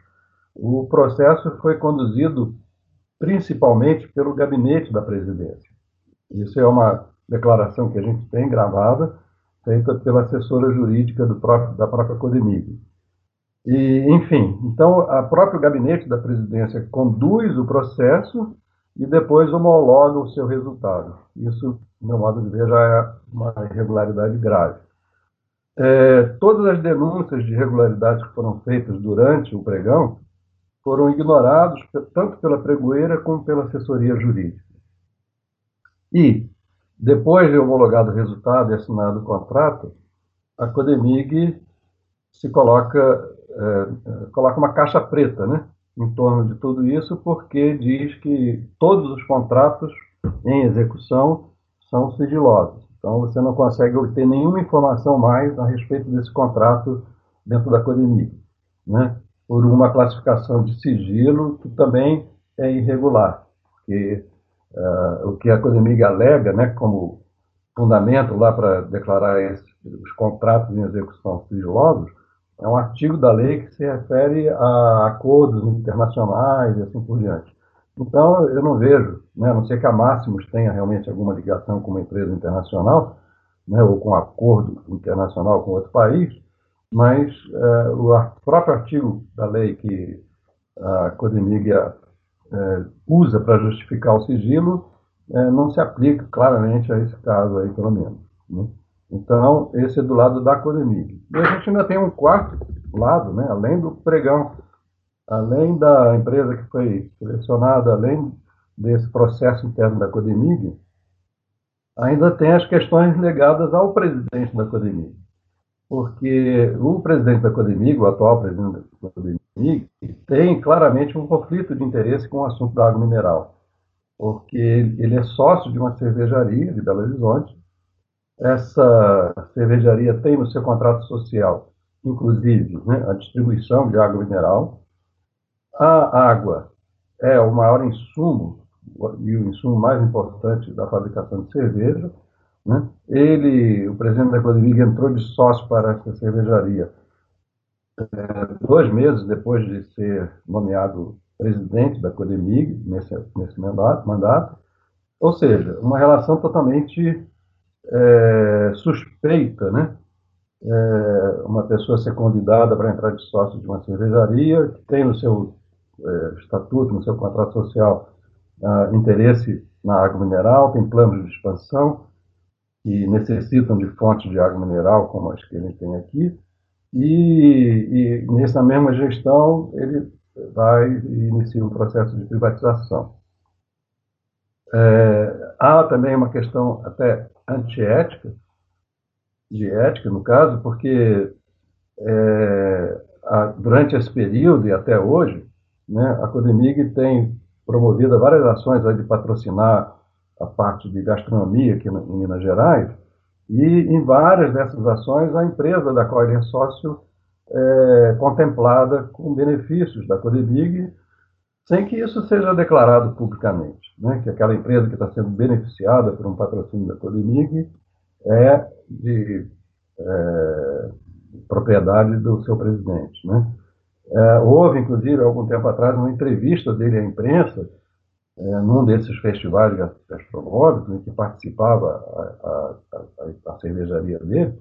o processo foi conduzido principalmente pelo gabinete da presidência. Isso é uma declaração que a gente tem gravada, feita pela assessora jurídica próprio, da própria Codemig. E, enfim, então, a próprio gabinete da presidência conduz o processo e depois homologa o seu resultado. Isso, meu modo de ver, já é uma irregularidade grave. É, todas as denúncias de irregularidades que foram feitas durante o pregão foram ignorados tanto pela pregoeira como pela assessoria jurídica. E, depois de homologado o resultado e assinado o contrato, a Codemig se coloca, é, coloca uma caixa preta né, em torno de tudo isso, porque diz que todos os contratos em execução são sigilosos. Então, você não consegue obter nenhuma informação mais a respeito desse contrato dentro da Codemig, né, por uma classificação de sigilo que também é irregular, porque uh, o que a Codemig alega, né, como fundamento lá para declarar esse, os contratos em execução sigilosos, é um artigo da lei que se refere a acordos internacionais e assim por diante. Então, eu não vejo, né, a não ser que a Máximos tenha realmente alguma ligação com uma empresa internacional, né, ou com um acordo internacional com outro país, mas é, o próprio artigo da lei que a Codemig é, usa para justificar o sigilo é, não se aplica claramente a esse caso aí, pelo menos. Né? Então, esse é do lado da Codemig. E a gente ainda tem um quarto, lado, né, além do pregão, além da empresa que foi selecionada, além desse processo interno da Codemig, ainda tem as questões ligadas ao presidente da Codemig. Porque o presidente da Codemig, o atual presidente da Codemig, tem claramente um conflito de interesse com o assunto da água mineral. Porque ele é sócio de uma cervejaria de Belo Horizonte. Essa cervejaria tem no seu contrato social, inclusive, né, a distribuição de água mineral. A água é o maior insumo e o insumo mais importante da fabricação de cerveja. Né? Ele, o presidente da Codemig, entrou de sócio para essa cervejaria é, dois meses depois de ser nomeado presidente da Codemig, nesse, nesse mandato, mandato. Ou seja, uma relação totalmente é, suspeita, né? É, uma pessoa ser convidada para entrar de sócio de uma cervejaria, que tem no seu é, estatuto, no seu contrato social, uh, interesse na água mineral, tem planos de expansão que necessitam de fontes de água mineral, como as que ele tem aqui, e, e nessa mesma gestão ele vai e inicia um processo de privatização. É, há também uma questão até antiética, de ética no caso, porque é, a, durante esse período e até hoje, né, a Codemig tem promovida várias ações de patrocinar a parte de gastronomia aqui em Minas Gerais, e em várias dessas ações a empresa da qual ele é sócio é contemplada com benefícios da Codebig, sem que isso seja declarado publicamente, né? que aquela empresa que está sendo beneficiada por um patrocínio da Codemig é de é, propriedade do seu presidente. Né? É, houve, inclusive, algum tempo atrás, uma entrevista dele à imprensa, é, num desses festivais gastronômicos, em que participava a, a, a, a, cervejaria dele,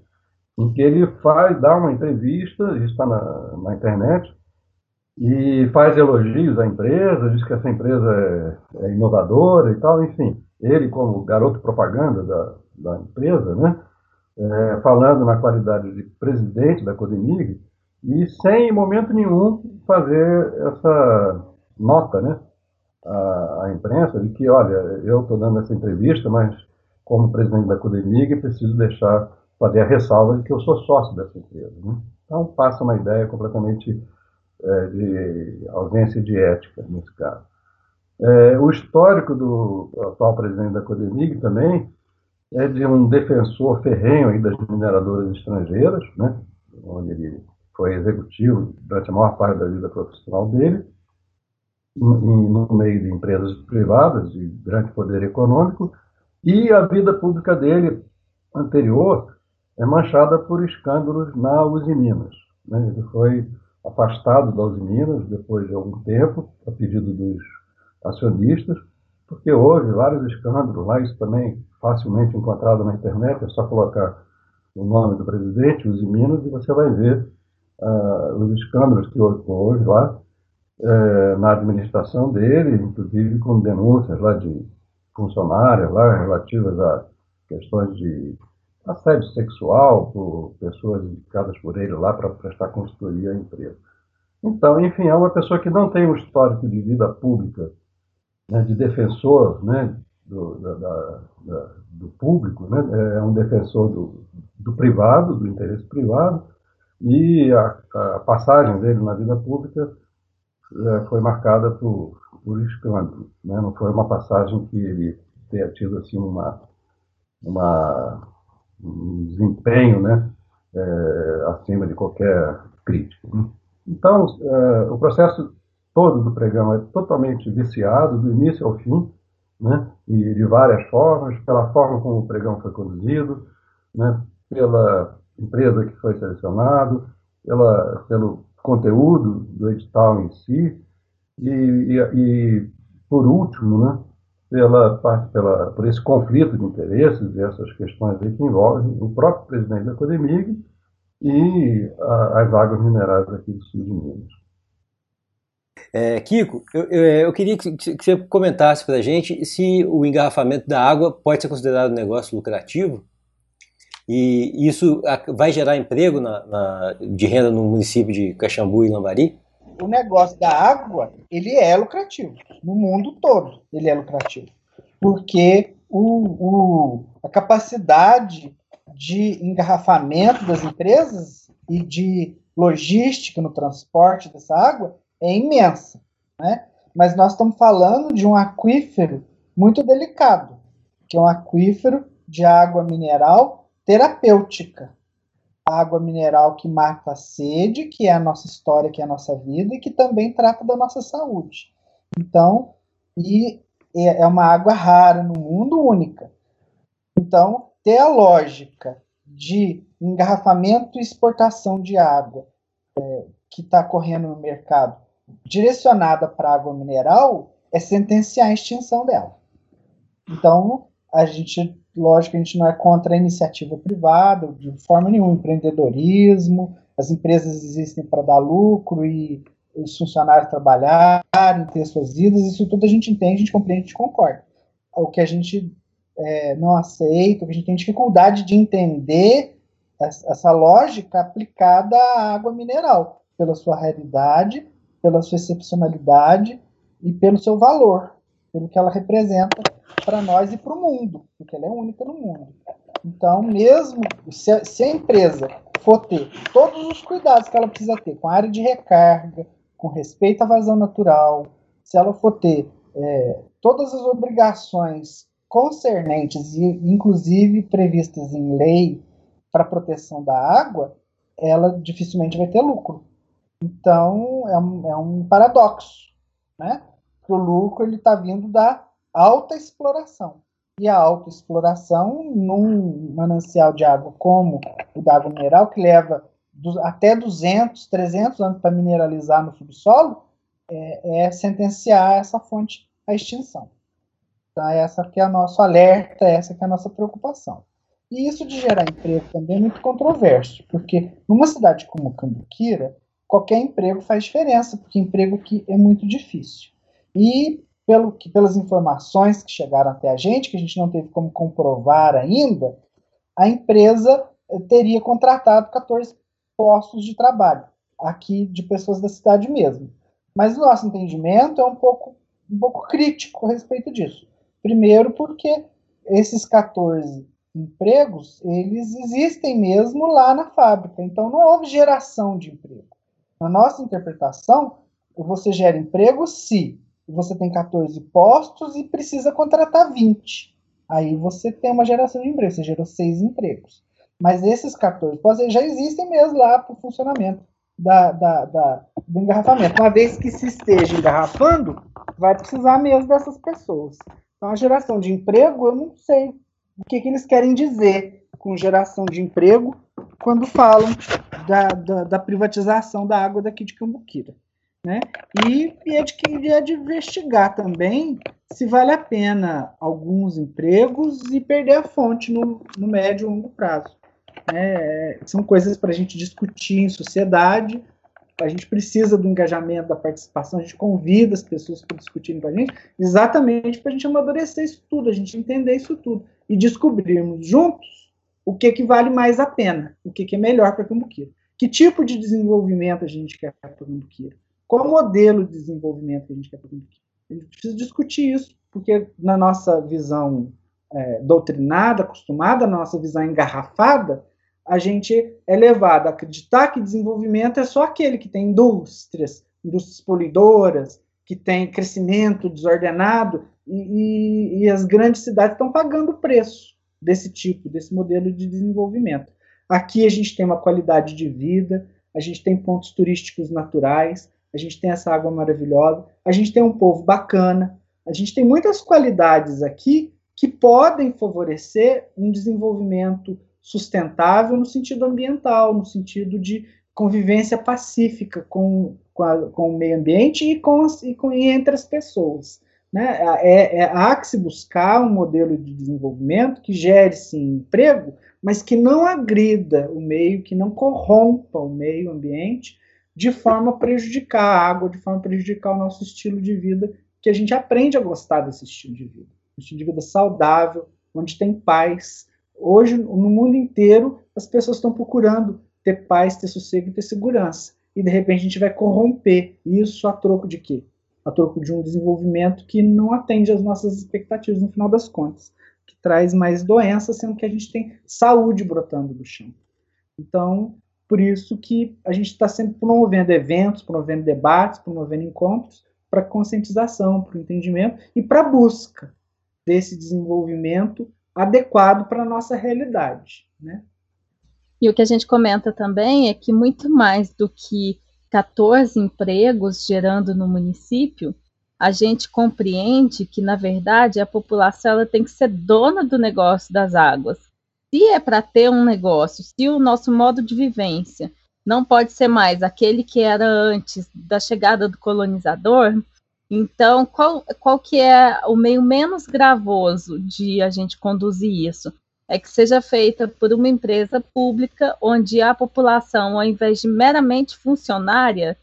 em que ele faz, dá uma entrevista, está na, na internet, e faz elogios à empresa, diz que essa empresa é, é inovadora e tal, enfim. Ele, como garoto propaganda da, da empresa, né, é, falando na qualidade de presidente da Codemig, e sem, em momento nenhum, fazer essa nota né, à, à imprensa de que, olha, eu estou dando essa entrevista, mas como presidente da Codemig preciso deixar, fazer a ressalva de que eu sou sócio dessa empresa. Né? Então, passa uma ideia completamente é, de ausência de ética nesse caso. É, o histórico do atual presidente da Codemig também é de um defensor ferrenho das mineradoras estrangeiras, né, onde ele foi executivo durante a maior parte da vida profissional dele, no meio de empresas privadas de grande poder econômico, e a vida pública dele anterior é manchada por escândalos na Uzi Minas. Né? Ele foi afastado da Uzi Minas depois de algum tempo, a pedido dos acionistas, porque houve vários escândalos lá, isso também facilmente encontrado na internet, é só colocar o nome do presidente, Uzi Minas, e você vai ver uh, os escândalos que houve lá uh, na administração dele, inclusive com denúncias lá de funcionários lá relativas a questões de assédio sexual por pessoas indicadas por ele lá para prestar consultoria à empresa. Então, enfim, é uma pessoa que não tem um histórico de vida pública, né, de defensor né, do, da, da, do público, né, é um defensor do, do privado, do interesse privado, e a, a passagem dele na vida pública é, foi marcada por, por escândalo. Né? Não foi uma passagem que ele tenha tido assim, uma, uma, um desempenho né? É, acima de qualquer crítica. Né? Então, é, o processo todo do pregão é totalmente viciado, do início ao fim, né? e de várias formas, pela forma como o pregão foi conduzido, né? pela empresa que foi selecionado, pela, pelo conteúdo do edital em si, e, e, e por último, né, pela, pela, por esse conflito de interesses e essas questões que envolvem o próprio presidente da Codemig e a, as águas minerais aqui do sul de Minas. É, Kiko, eu, eu, eu, queria que, que você comentasse para a gente se o engarrafamento da água pode ser considerado um negócio lucrativo E isso vai gerar emprego na, na, de renda no município de Caxambu e Lambari? O negócio da água, ele é lucrativo. No mundo todo, ele é lucrativo. Porque o, o, a capacidade de engarrafamento das empresas e de logística no transporte dessa água é imensa. Né? Mas nós estamos falando de um aquífero muito delicado, que é um aquífero de água mineral terapêutica. Água mineral que mata a sede, que é a nossa história, que é a nossa vida, e que também trata da nossa saúde. Então, e é, é uma água rara no mundo, única. Então, ter a lógica de engarrafamento e exportação de água é, que está correndo no mercado direcionada para água mineral é sentenciar a extinção dela. Então, a gente, lógico, a gente não é contra a iniciativa privada, de forma nenhuma, empreendedorismo, as empresas existem para dar lucro e os funcionários trabalharem, ter suas vidas, isso tudo a gente entende, a gente compreende, a gente concorda. O que a gente é, não aceita, o que a gente tem dificuldade de entender essa, lógica aplicada à água mineral, pela sua realidade, pela sua excepcionalidade e pelo seu valor, pelo que ela representa para nós e para o mundo, porque ela é única no mundo. Então, mesmo se a, se a, empresa for ter todos os cuidados que ela precisa ter com a área de recarga, com respeito à vazão natural, se ela for ter é, todas as obrigações concernentes e inclusive previstas em lei para proteção da água, ela dificilmente vai ter lucro. Então é um, é um paradoxo, né? Que o lucro ele está vindo da alta exploração e a alta exploração num manancial de água como o da água mineral que leva do, até 200, 300 anos para mineralizar no subsolo, é, é, sentenciar essa fonte à extinção. Então, essa que é o nosso alerta, essa que é a nossa preocupação. E isso de gerar emprego também é muito controverso, porque numa cidade como Cambuquira, qualquer emprego faz diferença, porque emprego aqui é muito difícil. E pelo que, pelas informações que chegaram até a gente, que a gente não teve como comprovar ainda, a empresa eh, teria contratado 14 postos de trabalho aqui de pessoas da cidade mesmo. Mas o nosso entendimento é um pouco, um pouco crítico a respeito disso. Primeiro porque esses 14 empregos, eles existem mesmo lá na fábrica. Então não houve geração de emprego. Na nossa interpretação, você gera emprego se você tem 14 postos e precisa contratar 20. Aí você tem uma geração de emprego, você gerou seis empregos. Mas esses 14 postos já existem mesmo lá para o funcionamento da, da, da, do engarrafamento. Uma vez que se esteja engarrafando, vai precisar mesmo dessas pessoas. Então, a geração de emprego, eu não sei o que, que eles querem dizer com geração de emprego quando falam da, da, da privatização da água daqui de Cambuquira. Né? E, e é, de, é de investigar também se vale a pena alguns empregos e perder a fonte no, no médio e longo prazo. Né? São coisas para a gente discutir em sociedade, a gente precisa do engajamento, da participação, a gente convida as pessoas para discutirem com a gente, exatamente para a gente amadurecer isso tudo, a gente entender isso tudo e descobrirmos juntos o que, que vale mais a pena, o que, que é melhor para Cambuquira. Que tipo de desenvolvimento a gente quer para Cambuquira? Qual modelo de desenvolvimento que a gente quer Cambuquira? A gente precisa discutir isso, porque na nossa visão é, doutrinada, acostumada, na nossa visão engarrafada, a gente é levado a acreditar que desenvolvimento é só aquele que tem indústrias, indústrias poluidoras, que tem crescimento desordenado, e, e, e as grandes cidades estão pagando o preço desse tipo, desse modelo de desenvolvimento. Aqui a gente tem uma qualidade de vida, a gente tem pontos turísticos naturais, a gente tem essa água maravilhosa, a gente tem um povo bacana, a gente tem muitas qualidades aqui que podem favorecer um desenvolvimento sustentável no sentido ambiental, no sentido de convivência pacífica com, com, a, com o meio ambiente e, com, e, com, e entre as pessoas. Né? É, é, há que se buscar um modelo de desenvolvimento que gere, sim, emprego, mas que não agrida o meio, que não corrompa o meio ambiente de forma a prejudicar a água, de forma a prejudicar o nosso estilo de vida, que a gente aprende a gostar desse estilo de vida. Um estilo de vida saudável, onde tem paz, Hoje, no mundo inteiro, as pessoas estão procurando ter paz, ter sossego e ter segurança. E de repente a gente vai corromper isso a troco de quê? A troco de um desenvolvimento que não atende às nossas expectativas no final das contas, que traz mais doenças, sendo que a gente tem saúde brotando do chão. Então, por isso que a gente está sempre promovendo eventos, promovendo debates, promovendo encontros para conscientização, para o entendimento e para a busca desse desenvolvimento adequado para a nossa realidade. Né? E o que a gente comenta também é que muito mais do que 14 empregos gerando no município, a gente compreende que, na verdade, a população ela tem que ser dona do negócio das águas. Se é para ter um negócio, se o nosso modo de vivência não pode ser mais aquele que era antes da chegada do colonizador, então, qual, qual que é o meio menos gravoso de a gente conduzir isso? É que seja feita por uma empresa pública onde a população, ao invés de meramente funcionária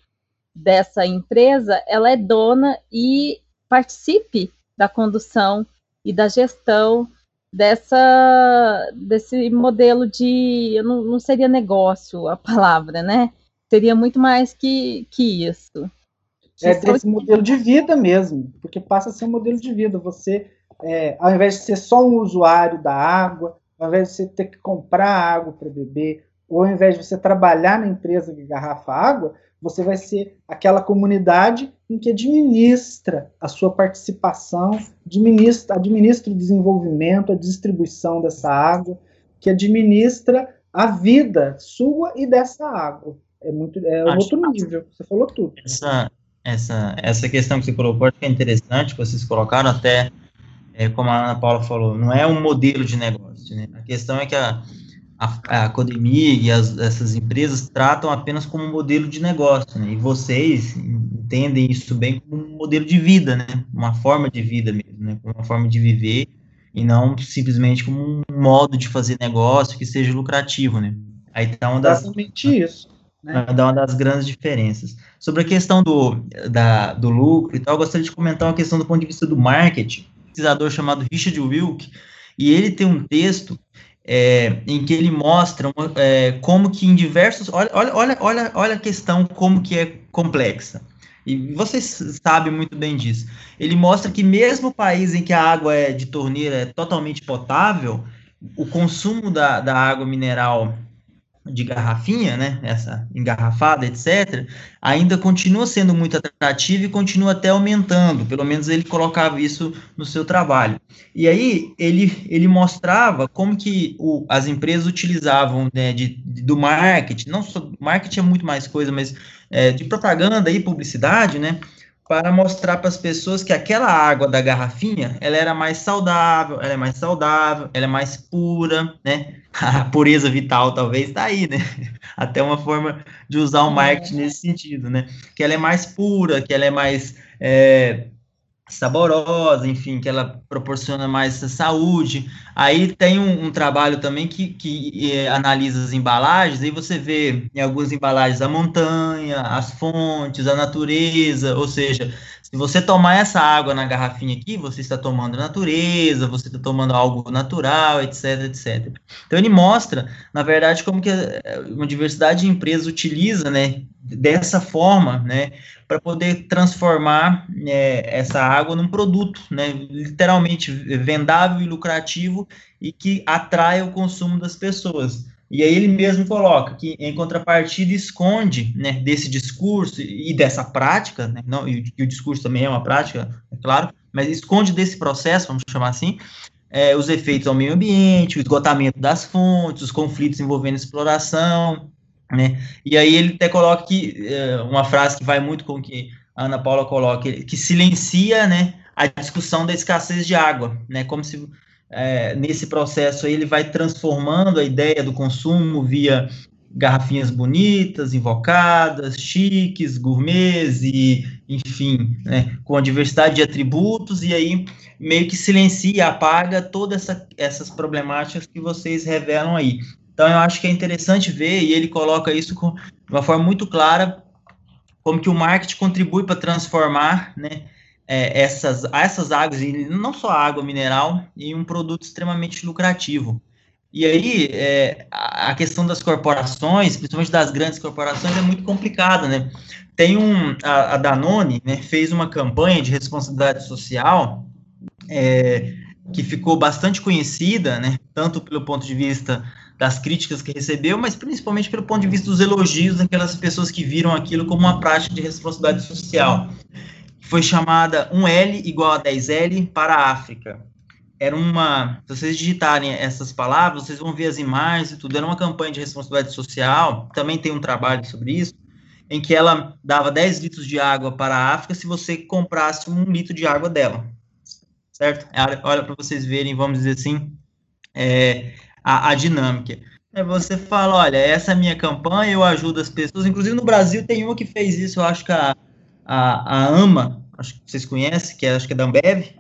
dessa empresa, ela é dona e participe da condução e da gestão dessa desse modelo de não, não seria negócio a palavra, né? Seria muito mais que, que isso. É desse modelo de vida mesmo, porque passa a ser um modelo de vida. Você, é, ao invés de ser só um usuário da água, ao invés de você ter que comprar água para beber, ou ao invés de você trabalhar na empresa que garrafa água, você vai ser aquela comunidade em que administra a sua participação, administra, administra o desenvolvimento, a distribuição dessa água, que administra a vida sua e dessa água. É muito é outro nível. Você falou tudo. Essa, essa, essa questão que você colocou, acho que é interessante, que vocês colocaram até, é, como a Ana Paula falou, não é um modelo de negócio, né? A questão é que a, a, a Academia e as, essas empresas tratam apenas como um modelo de negócio, né? E vocês entendem isso bem como um modelo de vida, né? Uma forma de vida mesmo, né? Uma forma de viver e não simplesmente como um modo de fazer negócio que seja lucrativo, né? Aí tá uma das... Exatamente isso. Né? Dar uma das grandes diferenças. Sobre a questão do, da, do lucro e tal, eu gostaria de comentar uma questão do ponto de vista do marketing. Um pesquisador chamado Richard Wilk, e ele tem um texto é, em que ele mostra é, como que em diversos. Olha, olha, olha, olha, a questão como que é complexa. E vocês sabem muito bem disso. Ele mostra que mesmo o país em que a água é de torneira é totalmente potável, o consumo da, da água mineral de garrafinha, né, essa engarrafada, etc., ainda continua sendo muito atrativo e continua até aumentando, pelo menos ele colocava isso no seu trabalho. E aí ele, ele mostrava como que o, as empresas utilizavam né, de, de, do marketing, não só marketing é muito mais coisa, mas é, de propaganda e publicidade, né, para mostrar para as pessoas que aquela água da garrafinha, ela era mais saudável, ela é mais saudável, ela é mais pura, né? A pureza vital talvez está aí, né? Até uma forma de usar o marketing nesse sentido, né? Que ela é mais pura, que ela é mais é, saborosa, enfim, que ela proporciona mais saúde. Aí tem um, um trabalho também que, que é, analisa as embalagens, aí você vê em algumas embalagens a montanha, as fontes, a natureza, ou seja, se você tomar essa água na garrafinha aqui, você está tomando natureza, você está tomando algo natural, etc, etc. Então ele mostra, na verdade, como que uma diversidade de empresas utiliza, né, dessa forma, né, para poder transformar é, essa água num produto, né, literalmente vendável e lucrativo e que atrai o consumo das pessoas. E aí ele mesmo coloca que, em contrapartida, esconde né, desse discurso e dessa prática, né, não, e, e, o discurso também é uma prática, é claro, mas esconde desse processo, vamos chamar assim, é, os efeitos ao meio ambiente, o esgotamento das fontes, os conflitos envolvendo exploração, né, e aí ele até coloca que, é, uma frase que vai muito com o que a Ana Paula coloca, que silencia, né, a discussão da escassez de água, né, como se é, nesse processo aí, ele vai transformando a ideia do consumo via garrafinhas bonitas, invocadas, chiques, gourmets e, enfim, né, com a diversidade de atributos e aí meio que silencia apaga todas essa, essas problemáticas que vocês revelam aí. Então eu acho que é interessante ver e ele coloca isso com, de uma forma muito clara como que o marketing contribui para transformar, né, é, essas, essas águas, e não só água mineral, em um produto extremamente lucrativo. E aí, é, a questão das corporações, principalmente das grandes corporações, é muito complicada, né? Tem um, a, a Danone, né, fez uma campanha de responsabilidade social é, que ficou bastante conhecida, né, tanto pelo ponto de vista das críticas que recebeu, mas principalmente pelo ponto de vista dos elogios daquelas pessoas que viram aquilo como uma prática de responsabilidade social. Foi chamada 1L igual a 10L para a África era uma. Se vocês digitarem essas palavras, vocês vão ver as imagens e tudo. Era uma campanha de responsabilidade social. Também tem um trabalho sobre isso, em que ela dava 10 litros de água para a África se você comprasse um litro de água dela. Certo? Olha para vocês verem, vamos dizer assim, é, a, a dinâmica. É você fala, olha, essa é a minha campanha, eu ajudo as pessoas. Inclusive no Brasil tem uma que fez isso, eu acho que a, a, a AMA, acho que vocês conhecem, que é, acho que é da Ambev,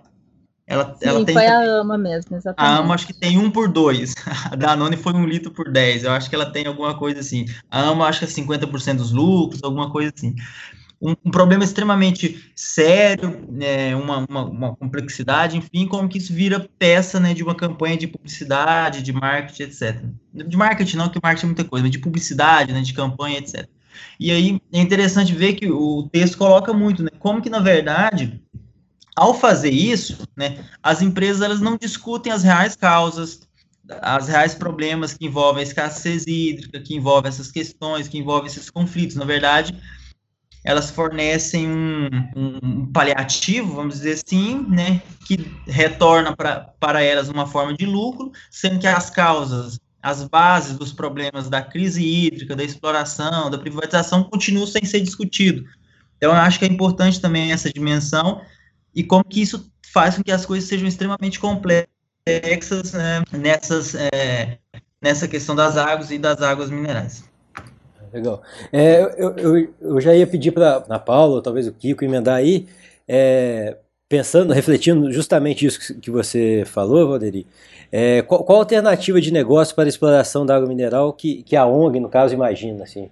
ela, Sim, ela tem, foi a AMA mesmo, exatamente. A AMA acho que tem um por dois. A Danone foi um litro por 10. Eu acho que ela tem alguma coisa assim. A AMA acho que é 50% dos lucros, alguma coisa assim. Um, um problema extremamente sério, né, uma, uma, uma, complexidade, enfim, como que isso vira peça né, de uma campanha de publicidade, de marketing, etc. De marketing não, que marketing é muita coisa, mas de publicidade, né, de campanha, etc. E aí é interessante ver que o texto coloca muito, né, como que, na verdade, ao fazer isso, né, as empresas elas não discutem as reais causas, as reais problemas que envolvem a escassez hídrica, que envolvem essas questões, que envolvem esses conflitos. Na verdade, elas fornecem um, um paliativo, vamos dizer assim, né, que retorna pra, para elas uma forma de lucro, sendo que as causas, as bases dos problemas da crise hídrica, da exploração, da privatização continuam sem ser discutido. Então, eu acho que é importante também essa dimensão e como que isso faz com que as coisas sejam extremamente complexas né, nessas, é, nessa questão das águas e das águas minerais. Legal. É, eu, eu, eu, já ia pedir para a Paula, talvez o Kiko, emendar aí, é, pensando, refletindo justamente isso que você falou, Valderi, é, qual, qual, a alternativa de negócio para a exploração da água mineral que, que a ONG, no caso, imagina? Assim?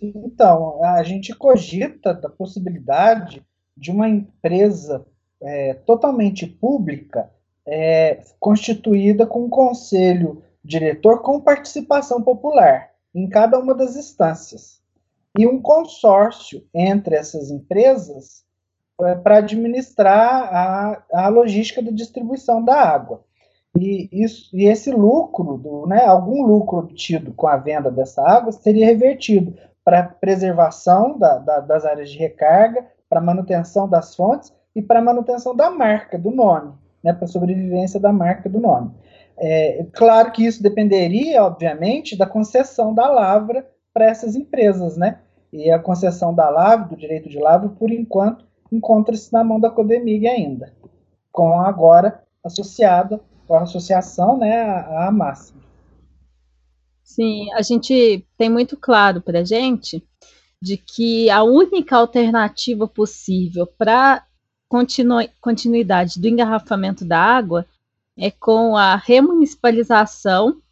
Então, a gente cogita da possibilidade de uma empresa é, totalmente pública, é, constituída com um conselho diretor com participação popular em cada uma das instâncias. E um consórcio entre essas empresas é, para administrar a, a logística da distribuição da água. E, isso, e esse lucro, do, né, algum lucro obtido com a venda dessa água, seria revertido para preservação da, da, das áreas de recarga, para manutenção das fontes e para manutenção da marca, do nome, né, para sobrevivência da marca do nome. É, claro que isso dependeria, obviamente, da concessão da lavra para essas empresas, né? E a concessão da lavra, do direito de lavra, por enquanto, encontra-se na mão da Codemig ainda, com agora associada, com a associação, né, à, à máxima. Sim, a gente tem muito claro para a gente de que a única alternativa possível para continu continuidade do engarrafamento da água é com a remunicipalização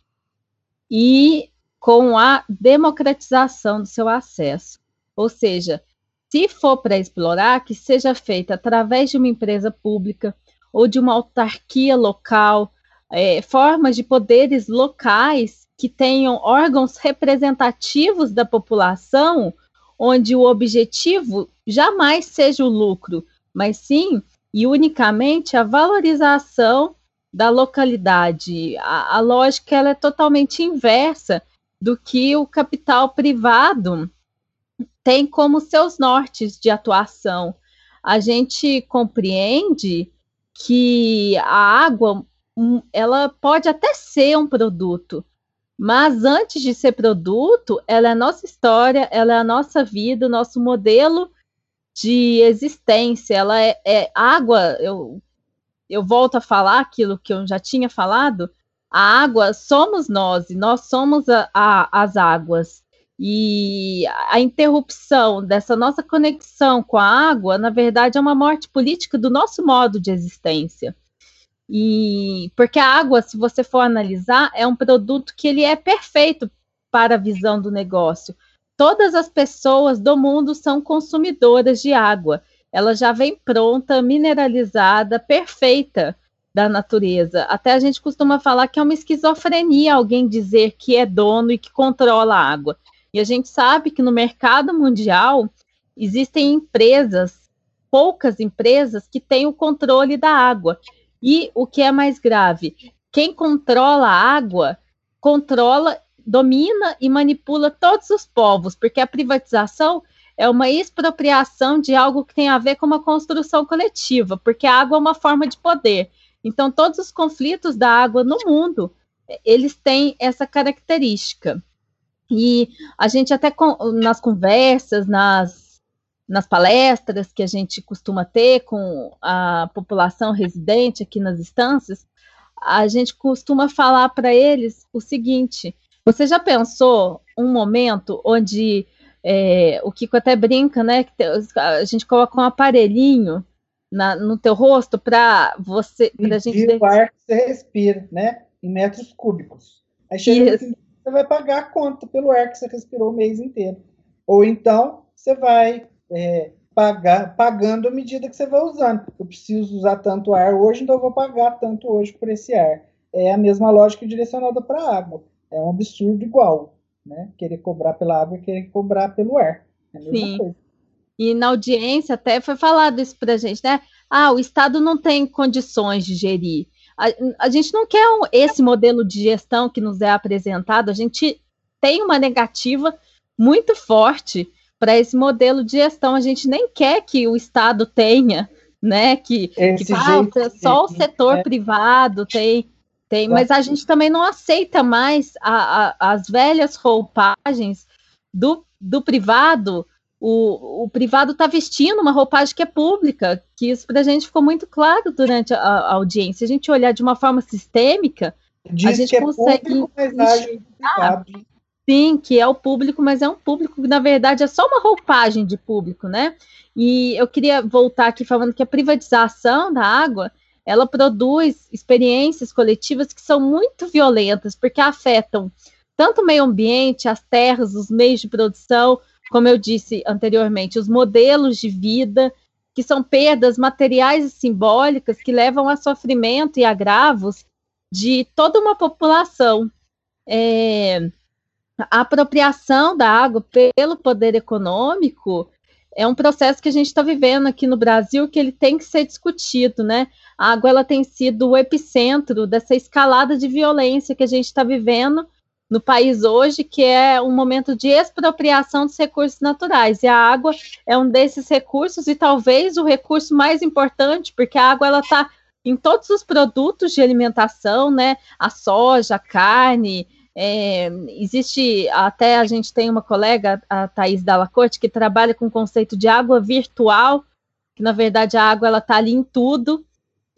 e com a democratização do seu acesso. Ou seja, se for para explorar, que seja feita através de uma empresa pública ou de uma autarquia local, é, formas de poderes locais que tenham órgãos representativos da população onde o objetivo jamais seja o lucro, mas sim e unicamente a valorização da localidade. A, a lógica ela é totalmente inversa do que o capital privado tem como seus nortes de atuação. A gente compreende que a água hum, ela pode até ser um produto, mas antes de ser produto, ela é a nossa história, ela é a nossa vida, o nosso modelo de existência. Ela é, é água. Eu, eu volto a falar aquilo que eu já tinha falado. A água somos nós, e nós somos a, a, as águas. E a interrupção dessa nossa conexão com a água, na verdade, é uma morte política do nosso modo de existência. E porque a água, se você for analisar, é um produto que ele é perfeito para a visão do negócio. Todas as pessoas do mundo são consumidoras de água. Ela já vem pronta, mineralizada, perfeita da natureza. Até a gente costuma falar que é uma esquizofrenia alguém dizer que é dono e que controla a água. E a gente sabe que no mercado mundial existem empresas, poucas empresas, que têm o controle da água. E o que é mais grave, quem controla a água controla, domina e manipula todos os povos, porque a privatização é uma expropriação de algo que tem a ver com uma construção coletiva, porque a água é uma forma de poder. Então, todos os conflitos da água no mundo, eles têm essa característica. E a gente até nas conversas, nas, nas palestras que a gente costuma ter com a população residente aqui nas instâncias, a gente costuma falar para eles o seguinte: você já pensou um momento onde é, o Kiko até brinca, né? Que a gente coloca um aparelhinho na, no teu rosto para você. Pra gente o ar que você respira, né? Em metros cúbicos. Aí chega assim, você vai pagar a conta pelo ar que você respirou o mês inteiro. Ou então você vai é, pagar, pagando à medida que você vai usando. Eu preciso usar tanto ar hoje, então eu vou pagar tanto hoje por esse ar. É a mesma lógica direcionada para a água. É um absurdo igual né? Querer cobrar pela água e querer cobrar pelo ar. É a mesma Sim. coisa. E na audiência até foi falado isso para a gente, né? Ah, o Estado não tem condições de gerir. A, a gente não quer um, esse modelo de gestão que nos é apresentado, a gente tem uma negativa muito forte para esse modelo de gestão. A gente nem quer que o Estado tenha, né? Que, que falta, só o setor é. privado tem tem, mas a gente também não aceita mais a, a, as velhas roupagens do, do privado. O, o privado está vestindo uma roupagem que é pública, que isso para a gente ficou muito claro durante a, a, audiência. Se a gente olhar de uma forma sistêmica, Diz a gente que consegue. É público, mas sim, que é o público, mas é um público que, na verdade, é só uma roupagem de público, né? E eu queria voltar aqui falando que a privatização da água ela produz experiências coletivas que são muito violentas, porque afetam tanto o meio ambiente, as terras, os meios de produção, como eu disse anteriormente, os modelos de vida, que são perdas materiais e simbólicas que levam a sofrimento e agravos de toda uma população. É, a apropriação da água pelo poder econômico é um processo que a gente está vivendo aqui no Brasil que ele tem que ser discutido, né? A água ela tem sido o epicentro dessa escalada de violência que a gente está vivendo no país hoje, que é um momento de expropriação dos recursos naturais. E a água é um desses recursos e talvez o recurso mais importante, porque a água ela está em todos os produtos de alimentação, né? A soja, a carne, é, existe, até a gente tem uma colega, a Thais Dalacorte, que trabalha com o conceito de água virtual, que na verdade a água ela está ali em tudo,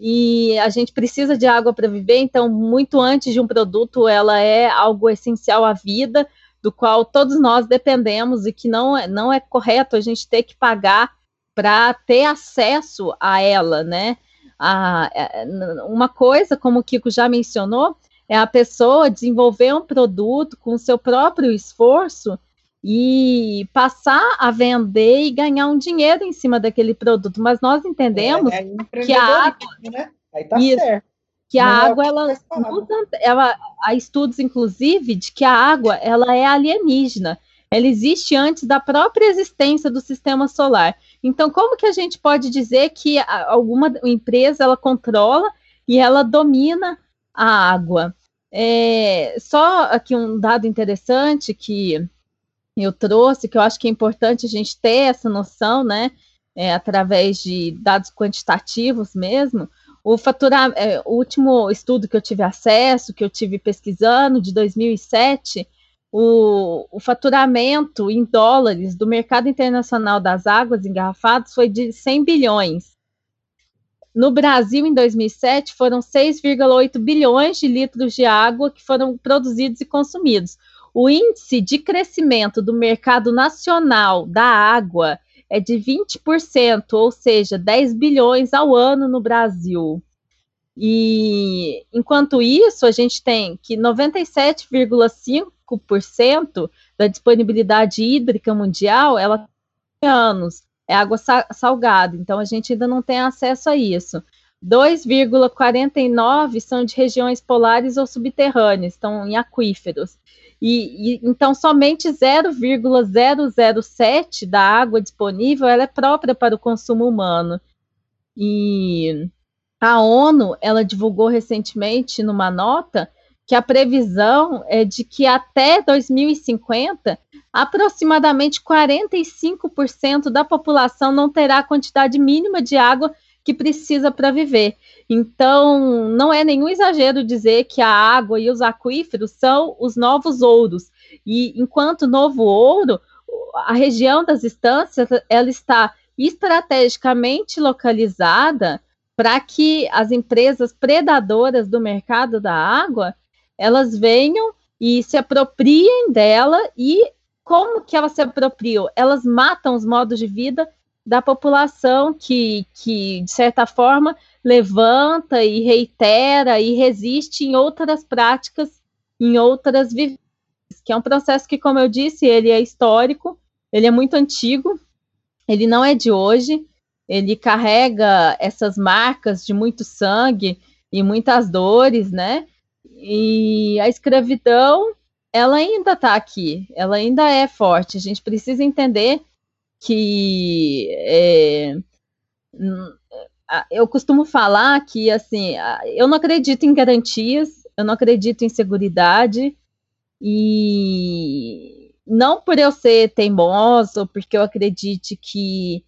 e a gente precisa de água para viver, então muito antes de um produto, ela é algo essencial à vida, do qual todos nós dependemos e que não é, não é correto a gente ter que pagar para ter acesso a ela, né? A, é, uma coisa, como o Kiko já mencionou, é a pessoa desenvolver um produto com seu próprio esforço e passar a vender e ganhar um dinheiro em cima daquele produto. Mas nós entendemos é, é que a água, né? Aí tá isso, certo. que a Não é água ela, usa, ela há estudos inclusive de que a água ela é alienígena. Ela existe antes da própria existência do sistema solar. Então, como que a gente pode dizer que alguma empresa ela controla e ela domina a água? É, só aqui um dado interessante que eu trouxe, que eu acho que é importante a gente ter essa noção, né, é, através de dados quantitativos mesmo. O, faturar, é, o último estudo que eu tive acesso, que eu tive pesquisando, de 2007, o, o, faturamento em dólares do mercado internacional das águas engarrafadas foi de 100 bilhões. No Brasil, em 2007, foram 6,8 bilhões de litros de água que foram produzidos e consumidos. O índice de crescimento do mercado nacional da água é de 20%, ou seja, 10 bilhões ao ano no Brasil. E enquanto isso, a gente tem que 97,5% da disponibilidade hídrica mundial ela tem anos é água salgada, então a gente ainda não tem acesso a isso. 2,49 são de regiões polares ou subterrâneas, estão em aquíferos. E, e, então somente 0,007 da água disponível ela é própria para o consumo humano. E a ONU ela divulgou recentemente numa nota que a previsão é de que até 2050 aproximadamente 45% da população não terá a quantidade mínima de água que precisa para viver. Então, não é nenhum exagero dizer que a água e os aquíferos são os novos ouros. E enquanto novo ouro, a região das estâncias ela está estrategicamente localizada para que as empresas predadoras do mercado da água elas venham e se apropriem dela e como que elas se apropriam? Elas matam os modos de vida da população que, que de certa forma, levanta e reitera e resiste em outras práticas, em outras vivências, que é um processo que, como eu disse, ele é histórico, ele é muito antigo, ele não é de hoje, ele carrega essas marcas de muito sangue e muitas dores, né? E a escravidão, ela ainda está aqui, ela ainda é forte. A gente precisa entender que é, eu costumo falar que assim, eu não acredito em garantias, eu não acredito em segurança e não por eu ser teimoso, porque eu acredite que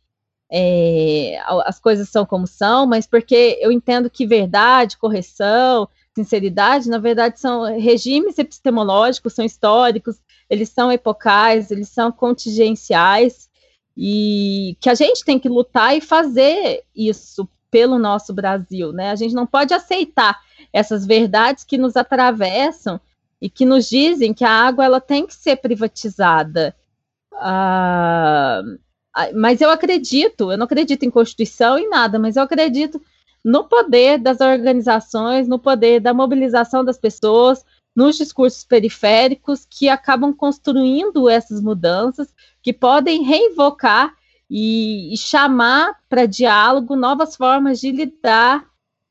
é, as coisas são como são, mas porque eu entendo que verdade, correção, sinceridade, na verdade, são regimes epistemológicos, são históricos, eles são epocais, eles são contingenciais, e que a gente tem que lutar e fazer isso pelo nosso Brasil, né? A gente não pode aceitar essas verdades que nos atravessam e que nos dizem que a água ela tem que ser privatizada. Ah, mas eu acredito, eu não acredito em Constituição em nada, mas eu acredito no poder das organizações, no poder da mobilização das pessoas, nos discursos periféricos que acabam construindo essas mudanças, que podem reinvocar e, e chamar para diálogo novas formas de lidar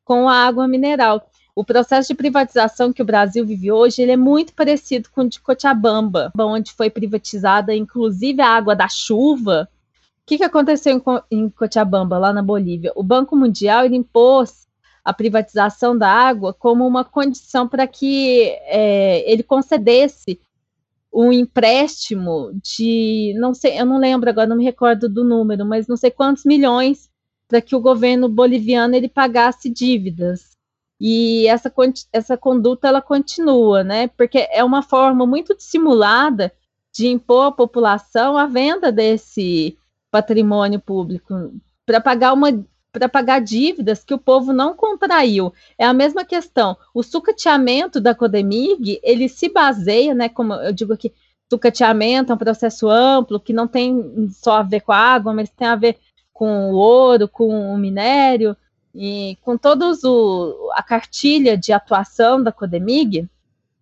com a água mineral. O processo de privatização que o Brasil vive hoje ele é muito parecido com o de Cochabamba, onde foi privatizada inclusive a água da chuva. O que, que aconteceu em, em Cochabamba, lá na Bolívia? O Banco Mundial ele impôs a privatização da água como uma condição para que é, ele concedesse um empréstimo de, não sei, eu não lembro agora, não me recordo do número, mas não sei quantos milhões para que o governo boliviano ele pagasse dívidas. E essa, essa conduta ela continua, né? Porque é uma forma muito dissimulada de impor à população a venda desse patrimônio público para pagar uma para pagar dívidas que o povo não contraiu. É a mesma questão. O sucateamento da Codemig, ele se baseia, né, como eu digo aqui, sucateamento é um processo amplo, que não tem só a ver com a água, mas tem a ver com o ouro, com o minério, e com todos o, a cartilha de atuação da Codemig,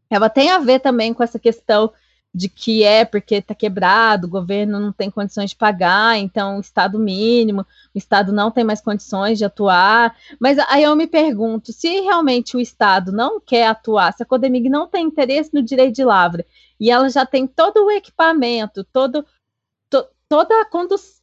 ela tem a ver também com essa questão de que é porque está quebrado, o governo não tem condições de pagar, então o Estado mínimo, o Estado não tem mais condições de atuar. Mas aí eu me pergunto, se realmente o Estado não quer atuar, se a Codemig não tem interesse no direito de lavra, e ela já tem todo o equipamento, todo, to, toda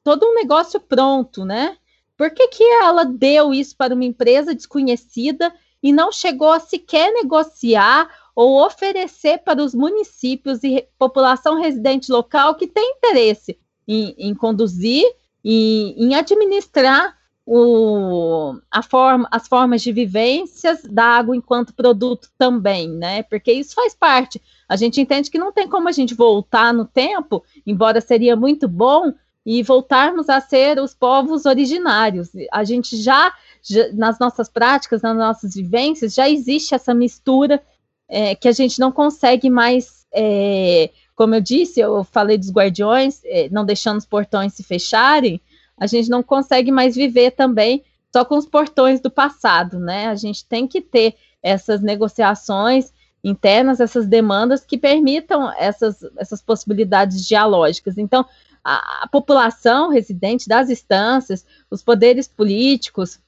todo um negócio pronto, né? Por que, que ela deu isso para uma empresa desconhecida e não chegou a sequer negociar ou oferecer para os municípios e população residente local que tem interesse em, em conduzir e em administrar o, a forma, as formas de vivências da água enquanto produto também, né? Porque isso faz parte. A gente entende que não tem como a gente voltar no tempo, embora seria muito bom, e voltarmos a ser os povos originários. A gente já, já nas nossas práticas, nas nossas vivências, já existe essa mistura é, que a gente não consegue mais, é, como eu disse, eu falei dos guardiões, é, não deixando os portões se fecharem, a gente não consegue mais viver também só com os portões do passado, né? A gente tem que ter essas negociações internas, essas demandas que permitam essas, essas possibilidades dialógicas. Então, a, a população residente das instâncias, os poderes políticos,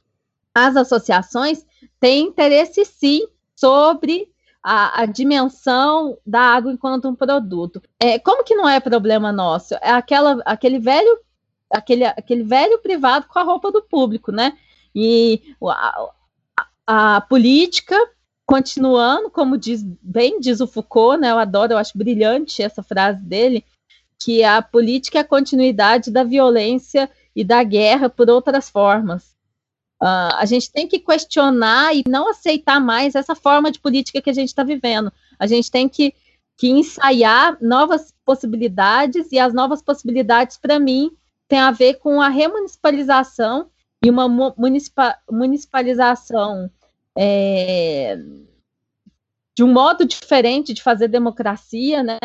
as associações têm interesse sim sobre a, a, dimensão da água enquanto um produto. É, como que não é problema nosso? É aquela, aquele velho aquele, aquele velho privado com a roupa do público, né? E a, a, a política continuando, como diz bem diz o Foucault, né? Eu adoro, eu acho brilhante essa frase dele, que a política é a continuidade da violência e da guerra por outras formas. Uh, a gente tem que questionar e não aceitar mais essa forma de política que a gente está vivendo. A gente tem que, que ensaiar novas possibilidades, e as novas possibilidades, para mim, tem a ver com a remunicipalização e uma municipa, municipalização é, de um modo diferente de fazer democracia, né?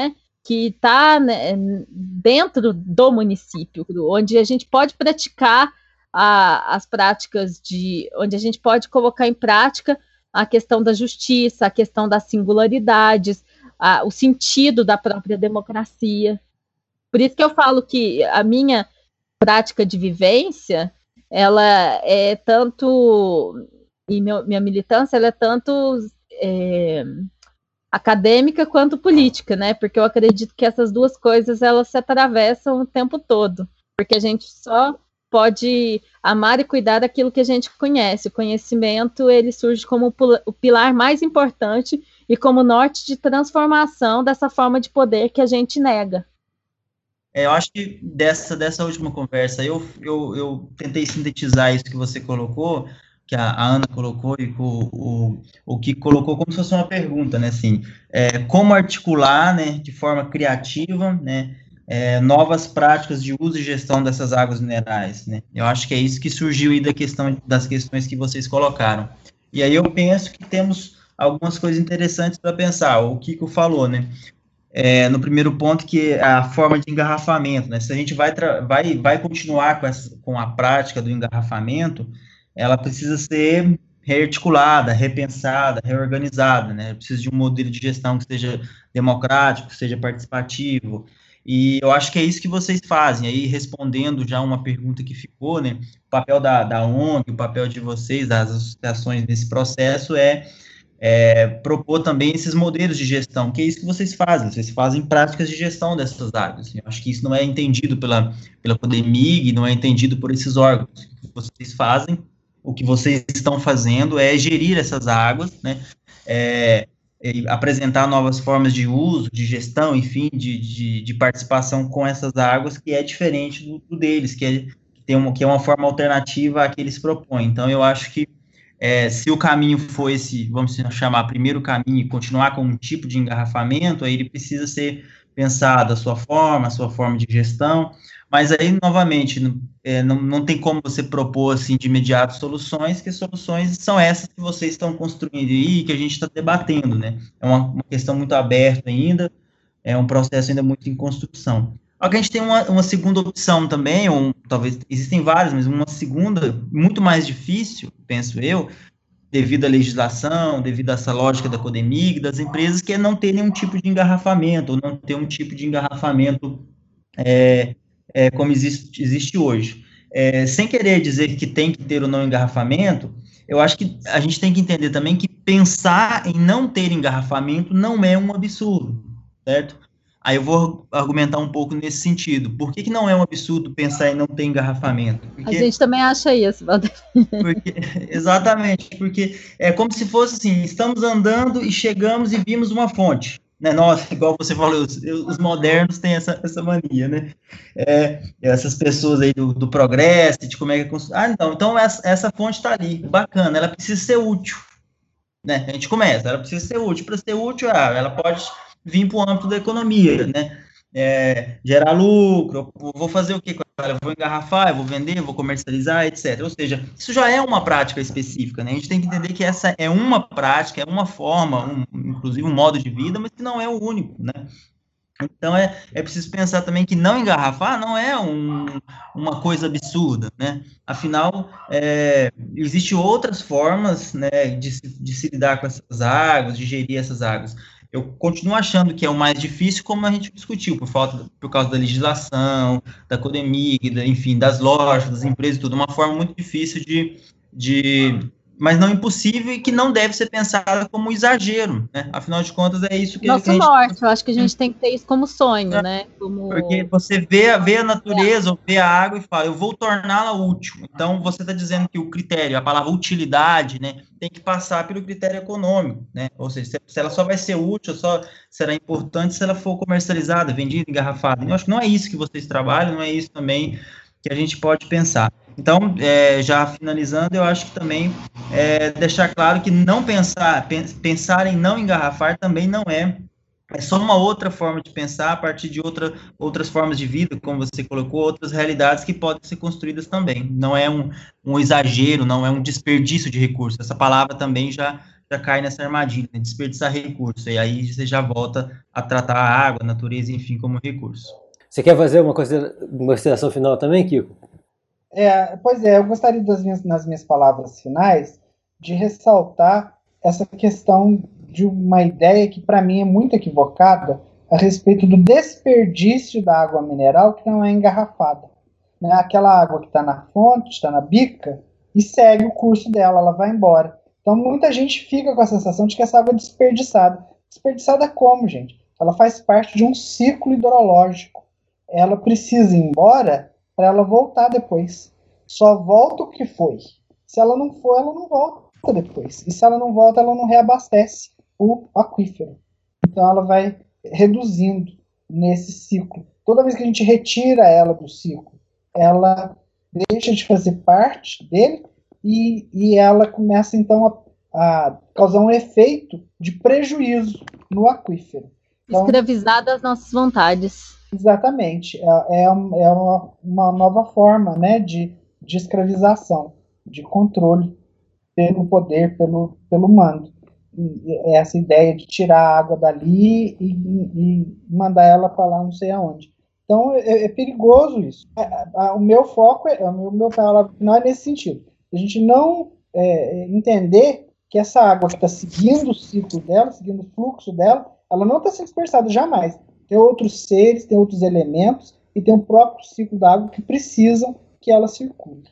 Que está né, dentro do município, onde a gente pode praticar a, as práticas de, onde a gente pode colocar em prática a questão da justiça, a questão das singularidades, a, o sentido da própria democracia. Por isso que eu falo que a minha prática de vivência, ela é tanto, e meu, minha militância, ela é tanto é, acadêmica quanto política, né? Porque eu acredito que essas duas coisas, elas se atravessam o tempo todo, porque a gente só pode amar e cuidar daquilo que a gente conhece. O conhecimento, ele surge como o pilar mais importante e como norte de transformação dessa forma de poder que a gente nega. É, eu acho que dessa, dessa última conversa, eu, eu, eu tentei sintetizar isso que você colocou, que a, Ana colocou e o, o, o que colocou como se fosse uma pergunta, né, assim, é, como articular, né, de forma criativa, né, é, novas práticas de uso e gestão dessas águas minerais, né, eu acho que é isso que surgiu aí da questão, das questões que vocês colocaram. E aí eu penso que temos algumas coisas interessantes para pensar, o Kiko falou, né, é, no primeiro ponto, que é a forma de engarrafamento, né? Se a gente vai, vai, vai continuar com, essa, com a prática do engarrafamento, ela precisa ser rearticulada, repensada, reorganizada, né? Precisa de um modelo de gestão que seja democrático, que seja participativo, e eu acho que é isso que vocês fazem. Aí, respondendo já uma pergunta que ficou, né? O papel da, da ONG, o papel de vocês, das associações nesse processo é é, propor também esses modelos de gestão, que é isso que vocês fazem, vocês fazem práticas de gestão dessas áreas. Eu acho que isso não é entendido pela, pela Codemig, não é entendido por esses órgãos. O que vocês fazem, o que vocês estão fazendo é gerir essas águas, né, é, apresentar novas formas de uso, de gestão, enfim, de, de, de participação com essas águas, que é diferente do, do deles, que é, tem uma, que é uma forma alternativa à que eles propõem. Então, eu acho que é, se o caminho for esse, vamos chamar, primeiro caminho, continuar com um tipo de engarrafamento, aí ele precisa ser pensado a sua forma, a sua forma de gestão, mas aí, novamente, é, não, não tem como você propor, assim, de imediato soluções, que soluções são essas que vocês estão construindo aí, que a gente está debatendo, né? É uma, uma questão muito aberta ainda, é um processo ainda muito em construção. Só a gente tem uma, uma segunda opção também, ou talvez existem várias, mas uma segunda, muito mais difícil, penso eu, devido à legislação, devido a essa lógica da Codemig, das empresas, que é não ter nenhum tipo de engarrafamento, ou não ter um tipo de engarrafamento é, é, como existe, existe hoje. É, sem querer dizer que tem que ter ou não engarrafamento, eu acho que a gente tem que entender também que pensar em não ter engarrafamento não é um absurdo, certo? Aí eu vou argumentar um pouco nesse sentido. Por que, que não é um absurdo pensar em não ter engarrafamento? Porque, a gente também acha isso, Walter. Porque, exatamente, porque é como se fosse assim, estamos andando e chegamos e vimos uma fonte. Né? Nossa, igual você falou, os, os modernos têm essa, essa mania, né? É, essas pessoas aí do, do progresso, de como é que é. Ah, então, então essa, essa fonte está ali, bacana, ela precisa ser útil. Né? A gente começa, ela precisa ser útil. Para ser útil, ah, ela pode vir para o âmbito da economia, né? É, gerar lucro, vou fazer o que com ela? Vou engarrafar, vou vender, vou comercializar, etc. Ou seja, isso já é uma prática específica, né? A gente tem que entender que essa é uma prática, é uma forma, um, inclusive um modo de vida, mas que não é o único, né? Então é, é preciso pensar também que não engarrafar não é um, uma coisa absurda, né? Afinal, é, existem outras formas né, de, de se lidar com essas águas, de gerir essas águas eu continuo achando que é o mais difícil, como a gente discutiu, por falta, por causa da legislação, da Codemig, da, enfim, das lojas, das empresas, tudo, uma forma muito difícil de, de mas não impossível e que não deve ser pensada como exagero, né? Afinal de contas, é isso que Nosso a gente... norte, eu acho que a gente tem que ter isso como sonho, é. né? Como... Porque você vê, vê a natureza, é. vê a água e fala, eu vou torná-la útil. Então, você está dizendo que o critério, a palavra utilidade, né, tem que passar pelo critério econômico, né? Ou seja, se ela só vai ser útil, só será importante se ela for comercializada, vendida, engarrafada. Eu acho que não é isso que vocês trabalham, não é isso também que a gente pode pensar. Então, é, já finalizando, eu acho que também é, deixar claro que não pensar, pensar em não engarrafar também não é é só uma outra forma de pensar a partir de outra, outras formas de vida, como você colocou, outras realidades que podem ser construídas também. Não é um, um exagero, não é um desperdício de recursos. Essa palavra também já, já cai nessa armadilha, né? desperdiçar recurso. E aí você já volta a tratar a água, a natureza, enfim, como recurso. Você quer fazer uma consideração final também, Kiko? É, pois é, eu gostaria minhas, nas minhas palavras finais de ressaltar essa questão de uma ideia que para mim é muito equivocada a respeito do desperdício da água mineral que não é engarrafada. Né? Aquela água que está na fonte, está na bica e segue o curso dela, ela vai embora. Então muita gente fica com a sensação de que essa água é desperdiçada. Desperdiçada como, gente? Ela faz parte de um ciclo hidrológico. Ela precisa ir embora para ela voltar depois. Só volta o que foi. Se ela não for, ela não volta depois. E se ela não volta, ela não reabastece o aquífero. Então ela vai reduzindo nesse ciclo. Toda vez que a gente retira ela do ciclo, ela deixa de fazer parte dele e, e ela começa então a, a causar um efeito de prejuízo no aquífero. Então, Escravizar das nossas vontades. Exatamente. É, é, é uma, uma, nova forma né, de, de escravização, de controle pelo poder, pelo, pelo mando. E essa ideia de tirar a água dali e, e mandar ela para lá não sei aonde. Então é, é perigoso isso. o meu foco, é, o meu, meu palavra final é nesse sentido. A gente não é, entender que essa água que está seguindo o ciclo dela, seguindo o fluxo dela, ela não está sendo dispersada jamais tem outros seres, tem outros elementos e tem o próprio ciclo da água que precisam que ela circule.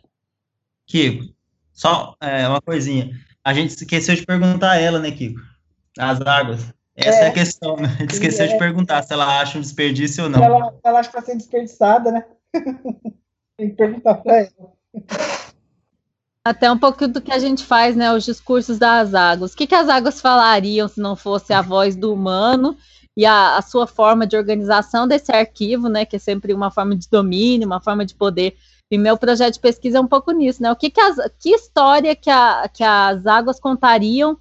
Kiko, só é, uma coisinha. A gente esqueceu de perguntar a ela, né, Kiko? As águas. Essa é, é a questão, né? A gente esqueceu é. de perguntar se ela acha um desperdício ou não. Ela, ela acha que está sendo desperdiçada, né? tem que perguntar para ela. Até um pouco do que a gente faz, né? Os discursos das águas. O que, que as águas falariam se não fosse a voz do humano e a, a, sua forma de organização desse arquivo, né, que é sempre uma forma de domínio, uma forma de poder. E meu projeto de pesquisa é um pouco nisso, né? O que, que, as, que história que, a, que as águas contariam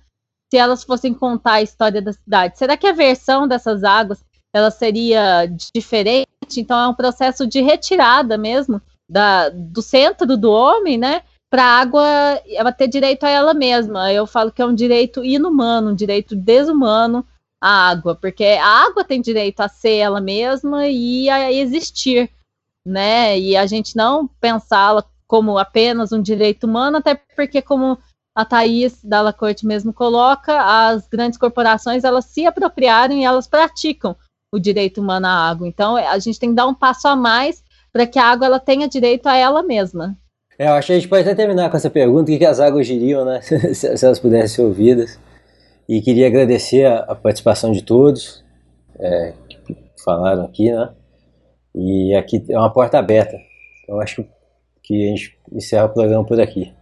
se elas fossem contar a história da cidade? Será que a versão dessas águas ela seria diferente? Então é um processo de retirada mesmo da, do centro do homem, né? Para a água ela ter direito a ela mesma. Eu falo que é um direito inumano, um direito desumano a água, porque a água tem direito a ser ela mesma e a existir, né? E a gente não pensá-la como apenas um direito humano, até porque, como a Thaís Dalla Corte mesmo coloca, as grandes corporações elas se apropriaram e elas praticam o direito humano à água. Então, a gente tem que dar um passo a mais para que a água ela tenha direito a ela mesma. É, eu acho que a gente pode até terminar com essa pergunta: o que, que as águas diriam, né? se elas pudessem ser ouvidas. E queria agradecer a, a participação de todos é, que falaram aqui, né? E aqui é uma porta aberta. Então acho que a gente encerra o programa por aqui.